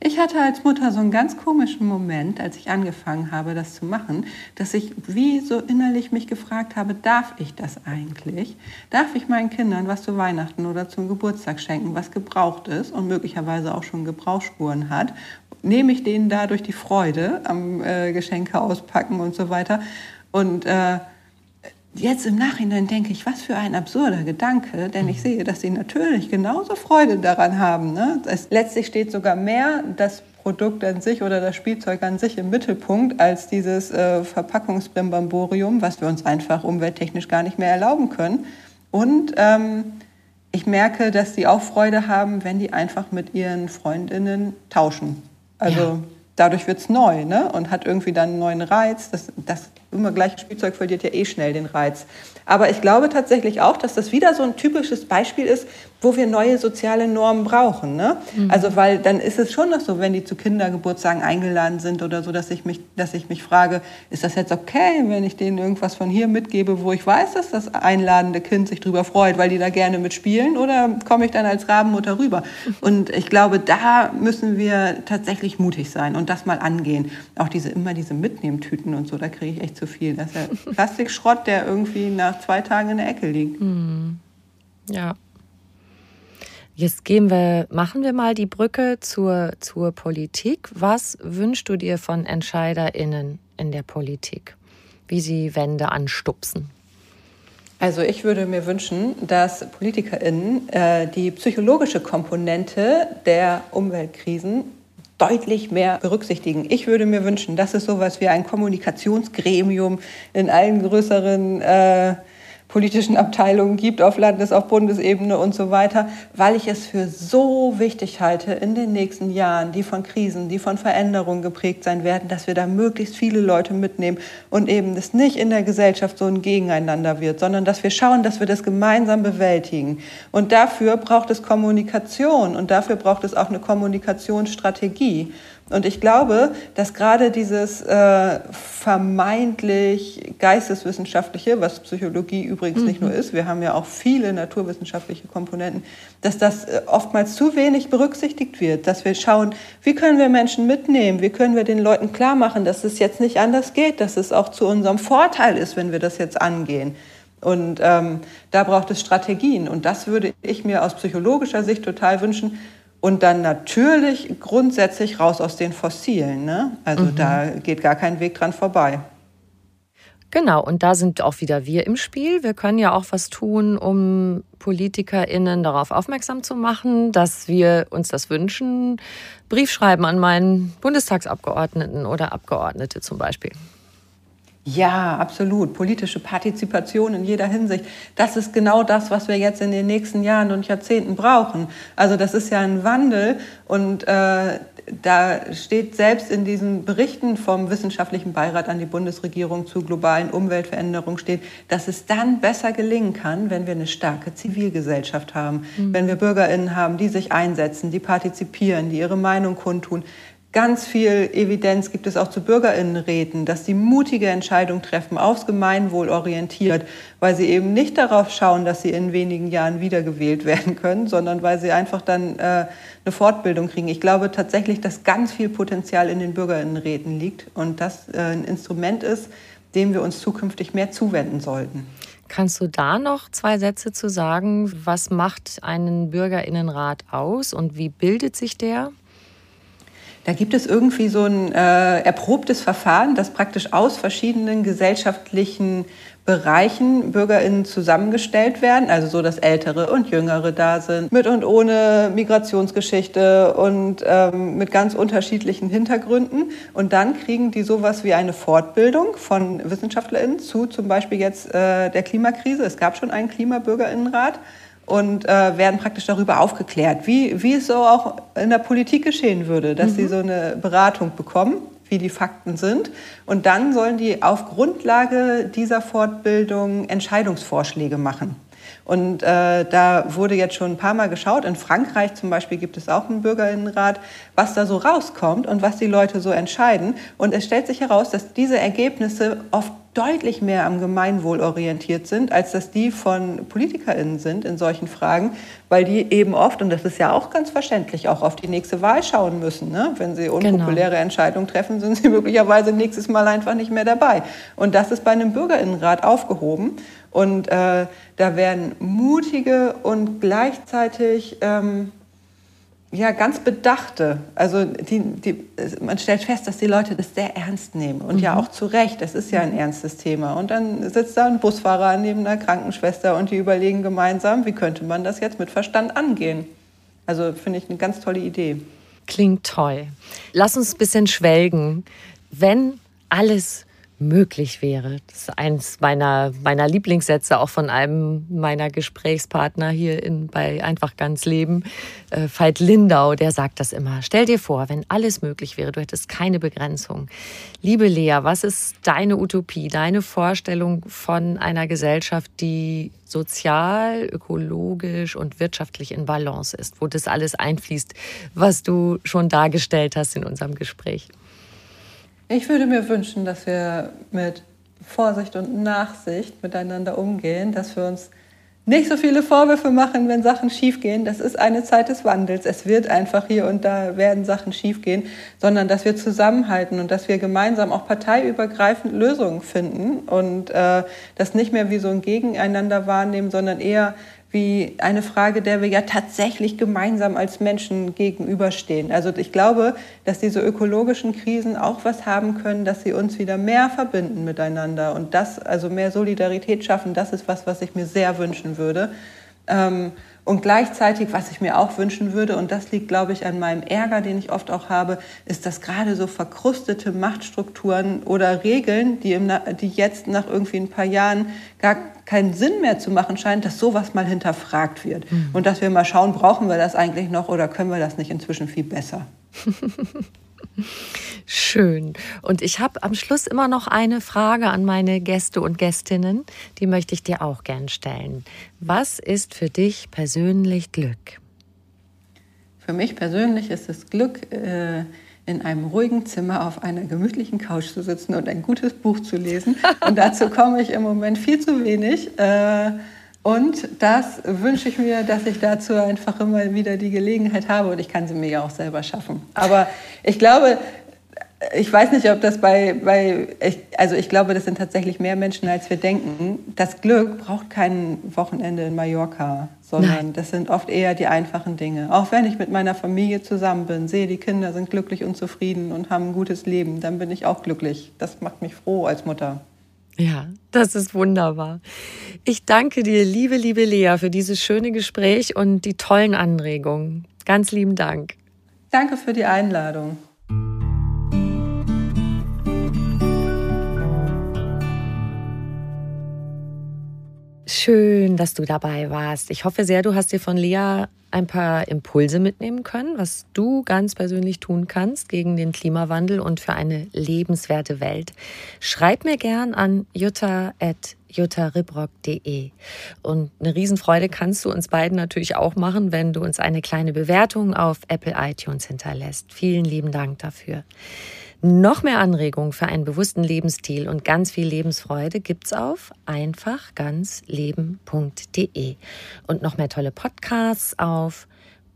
Ich hatte als Mutter so einen ganz komischen Moment, als ich angefangen habe, das zu machen, dass ich wie so innerlich mich gefragt habe, darf ich das eigentlich? Darf ich meinen Kindern was zu Weihnachten oder zum Geburtstag schenken, was gebraucht ist und möglicherweise auch schon Gebrauchsspuren hat? Nehme ich denen dadurch die Freude am äh, Geschenke auspacken und so weiter? Und äh, Jetzt im Nachhinein denke ich, was für ein absurder Gedanke, denn ich sehe, dass sie natürlich genauso Freude daran haben. Ne? Es, letztlich steht sogar mehr das Produkt an sich oder das Spielzeug an sich im Mittelpunkt als dieses äh, Verpackungsbrimbamborium, was wir uns einfach umwelttechnisch gar nicht mehr erlauben können. Und ähm, ich merke, dass sie auch Freude haben, wenn die einfach mit ihren Freundinnen tauschen. Also ja. Dadurch wird es neu ne? und hat irgendwie dann einen neuen Reiz. Das, das immer gleiches Spielzeug verliert ja eh schnell den Reiz. Aber ich glaube tatsächlich auch, dass das wieder so ein typisches Beispiel ist, wo wir neue soziale Normen brauchen. Ne? Mhm. Also weil dann ist es schon noch so, wenn die zu Kindergeburtstagen eingeladen sind oder so, dass ich mich, dass ich mich frage, ist das jetzt okay, wenn ich denen irgendwas von hier mitgebe, wo ich weiß, dass das einladende Kind sich drüber freut, weil die da gerne mitspielen, oder komme ich dann als Rabenmutter rüber? Und ich glaube, da müssen wir tatsächlich mutig sein und das mal angehen. Auch diese immer diese Mitnehmtüten und so, da kriege ich echt zu viel. Das ist ja Plastikschrott, der irgendwie nach zwei Tagen in der Ecke liegt. Mhm. Ja. Jetzt gehen wir, machen wir mal die Brücke zur, zur Politik. Was wünschst du dir von EntscheiderInnen in der Politik? wie sie Wände anstupsen? Also ich würde mir wünschen, dass PolitikerInnen äh, die psychologische Komponente der Umweltkrisen deutlich mehr berücksichtigen. Ich würde mir wünschen, dass es sowas wie ein Kommunikationsgremium in allen größeren äh, politischen Abteilungen gibt auf Landes-, auf Bundesebene und so weiter, weil ich es für so wichtig halte in den nächsten Jahren, die von Krisen, die von Veränderungen geprägt sein werden, dass wir da möglichst viele Leute mitnehmen und eben das nicht in der Gesellschaft so ein Gegeneinander wird, sondern dass wir schauen, dass wir das gemeinsam bewältigen. Und dafür braucht es Kommunikation und dafür braucht es auch eine Kommunikationsstrategie. Und ich glaube, dass gerade dieses äh, vermeintlich geisteswissenschaftliche, was Psychologie übrigens mhm. nicht nur ist, wir haben ja auch viele naturwissenschaftliche Komponenten, dass das äh, oftmals zu wenig berücksichtigt wird, dass wir schauen, wie können wir Menschen mitnehmen, wie können wir den Leuten klar machen, dass es jetzt nicht anders geht, dass es auch zu unserem Vorteil ist, wenn wir das jetzt angehen. Und ähm, da braucht es Strategien. Und das würde ich mir aus psychologischer Sicht total wünschen, und dann natürlich grundsätzlich raus aus den Fossilen. Ne? Also mhm. da geht gar kein Weg dran vorbei. Genau, und da sind auch wieder wir im Spiel. Wir können ja auch was tun, um PolitikerInnen darauf aufmerksam zu machen, dass wir uns das wünschen. Brief schreiben an meinen Bundestagsabgeordneten oder Abgeordnete zum Beispiel. Ja, absolut. Politische Partizipation in jeder Hinsicht. Das ist genau das, was wir jetzt in den nächsten Jahren und Jahrzehnten brauchen. Also das ist ja ein Wandel und äh, da steht selbst in diesen Berichten vom Wissenschaftlichen Beirat an die Bundesregierung zu globalen Umweltveränderungen steht, dass es dann besser gelingen kann, wenn wir eine starke Zivilgesellschaft haben, mhm. wenn wir Bürgerinnen haben, die sich einsetzen, die partizipieren, die ihre Meinung kundtun. Ganz viel Evidenz gibt es auch zu Bürgerinnenräten, dass sie mutige Entscheidungen treffen, aufs Gemeinwohl orientiert, weil sie eben nicht darauf schauen, dass sie in wenigen Jahren wiedergewählt werden können, sondern weil sie einfach dann äh, eine Fortbildung kriegen. Ich glaube tatsächlich, dass ganz viel Potenzial in den Bürgerinnenräten liegt und das äh, ein Instrument ist, dem wir uns zukünftig mehr zuwenden sollten. Kannst du da noch zwei Sätze zu sagen? Was macht einen Bürgerinnenrat aus und wie bildet sich der? Da gibt es irgendwie so ein äh, erprobtes Verfahren, das praktisch aus verschiedenen gesellschaftlichen Bereichen BürgerInnen zusammengestellt werden, also so, dass Ältere und Jüngere da sind, mit und ohne Migrationsgeschichte und ähm, mit ganz unterschiedlichen Hintergründen. Und dann kriegen die sowas wie eine Fortbildung von WissenschaftlerInnen zu zum Beispiel jetzt äh, der Klimakrise. Es gab schon einen Klimabürgerinnenrat und äh, werden praktisch darüber aufgeklärt, wie, wie es so auch in der Politik geschehen würde, dass mhm. sie so eine Beratung bekommen, wie die Fakten sind. Und dann sollen die auf Grundlage dieser Fortbildung Entscheidungsvorschläge machen. Und äh, da wurde jetzt schon ein paar Mal geschaut. In Frankreich zum Beispiel gibt es auch einen Bürgerinnenrat, was da so rauskommt und was die Leute so entscheiden. Und es stellt sich heraus, dass diese Ergebnisse oft deutlich mehr am Gemeinwohl orientiert sind, als dass die von PolitikerInnen sind in solchen Fragen, weil die eben oft, und das ist ja auch ganz verständlich, auch auf die nächste Wahl schauen müssen. Ne? Wenn sie unpopuläre genau. Entscheidungen treffen, sind sie möglicherweise nächstes Mal einfach nicht mehr dabei. Und das ist bei einem Bürgerinnenrat aufgehoben. Und äh, da werden mutige und gleichzeitig ähm, ja, ganz bedachte. Also die, die, man stellt fest, dass die Leute das sehr ernst nehmen und mhm. ja auch zu Recht. Das ist ja ein ernstes Thema. Und dann sitzt da ein Busfahrer neben einer Krankenschwester und die überlegen gemeinsam, wie könnte man das jetzt mit Verstand angehen. Also finde ich eine ganz tolle Idee. Klingt toll. Lass uns ein bisschen schwelgen. Wenn alles möglich wäre. Das ist eins meiner, meiner Lieblingssätze, auch von einem meiner Gesprächspartner hier in, bei Einfach ganz Leben, äh, Veit Lindau, der sagt das immer. Stell dir vor, wenn alles möglich wäre, du hättest keine Begrenzung. Liebe Lea, was ist deine Utopie, deine Vorstellung von einer Gesellschaft, die sozial, ökologisch und wirtschaftlich in Balance ist, wo das alles einfließt, was du schon dargestellt hast in unserem Gespräch? Ich würde mir wünschen, dass wir mit Vorsicht und Nachsicht miteinander umgehen, dass wir uns nicht so viele Vorwürfe machen, wenn Sachen schiefgehen. Das ist eine Zeit des Wandels. Es wird einfach hier und da werden Sachen schiefgehen, sondern dass wir zusammenhalten und dass wir gemeinsam auch parteiübergreifend Lösungen finden und äh, das nicht mehr wie so ein Gegeneinander wahrnehmen, sondern eher wie eine Frage, der wir ja tatsächlich gemeinsam als Menschen gegenüberstehen. Also ich glaube, dass diese ökologischen Krisen auch was haben können, dass sie uns wieder mehr verbinden miteinander und das, also mehr Solidarität schaffen, das ist was, was ich mir sehr wünschen würde. Ähm, und gleichzeitig, was ich mir auch wünschen würde, und das liegt, glaube ich, an meinem Ärger, den ich oft auch habe, ist, dass gerade so verkrustete Machtstrukturen oder Regeln, die, im, die jetzt nach irgendwie ein paar Jahren gar keinen Sinn mehr zu machen scheinen, dass sowas mal hinterfragt wird. Mhm. Und dass wir mal schauen, brauchen wir das eigentlich noch oder können wir das nicht inzwischen viel besser? Schön. Und ich habe am Schluss immer noch eine Frage an meine Gäste und Gästinnen. Die möchte ich dir auch gern stellen. Was ist für dich persönlich Glück? Für mich persönlich ist es Glück, äh, in einem ruhigen Zimmer auf einer gemütlichen Couch zu sitzen und ein gutes Buch zu lesen. Und dazu komme ich im Moment viel zu wenig. Äh, und das wünsche ich mir, dass ich dazu einfach immer wieder die Gelegenheit habe und ich kann sie mir ja auch selber schaffen. Aber ich glaube, ich weiß nicht, ob das bei, bei also ich glaube, das sind tatsächlich mehr Menschen, als wir denken. Das Glück braucht kein Wochenende in Mallorca, sondern Nein. das sind oft eher die einfachen Dinge. Auch wenn ich mit meiner Familie zusammen bin, sehe, die Kinder sind glücklich und zufrieden und haben ein gutes Leben, dann bin ich auch glücklich. Das macht mich froh als Mutter. Ja, das ist wunderbar. Ich danke dir, liebe, liebe Lea, für dieses schöne Gespräch und die tollen Anregungen. Ganz lieben Dank. Danke für die Einladung. Schön, dass du dabei warst. Ich hoffe sehr, du hast dir von Lea ein paar Impulse mitnehmen können, was du ganz persönlich tun kannst gegen den Klimawandel und für eine lebenswerte Welt. Schreib mir gern an jutta.juttaribrock.de. Und eine Riesenfreude kannst du uns beiden natürlich auch machen, wenn du uns eine kleine Bewertung auf Apple iTunes hinterlässt. Vielen lieben Dank dafür. Noch mehr Anregungen für einen bewussten Lebensstil und ganz viel Lebensfreude gibt's auf einfachganzleben.de und noch mehr tolle Podcasts auf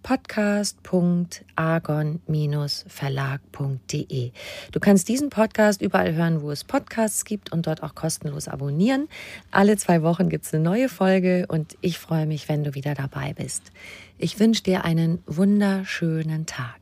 podcast.argon-verlag.de. Du kannst diesen Podcast überall hören, wo es Podcasts gibt und dort auch kostenlos abonnieren. Alle zwei Wochen gibt's eine neue Folge und ich freue mich, wenn du wieder dabei bist. Ich wünsche dir einen wunderschönen Tag.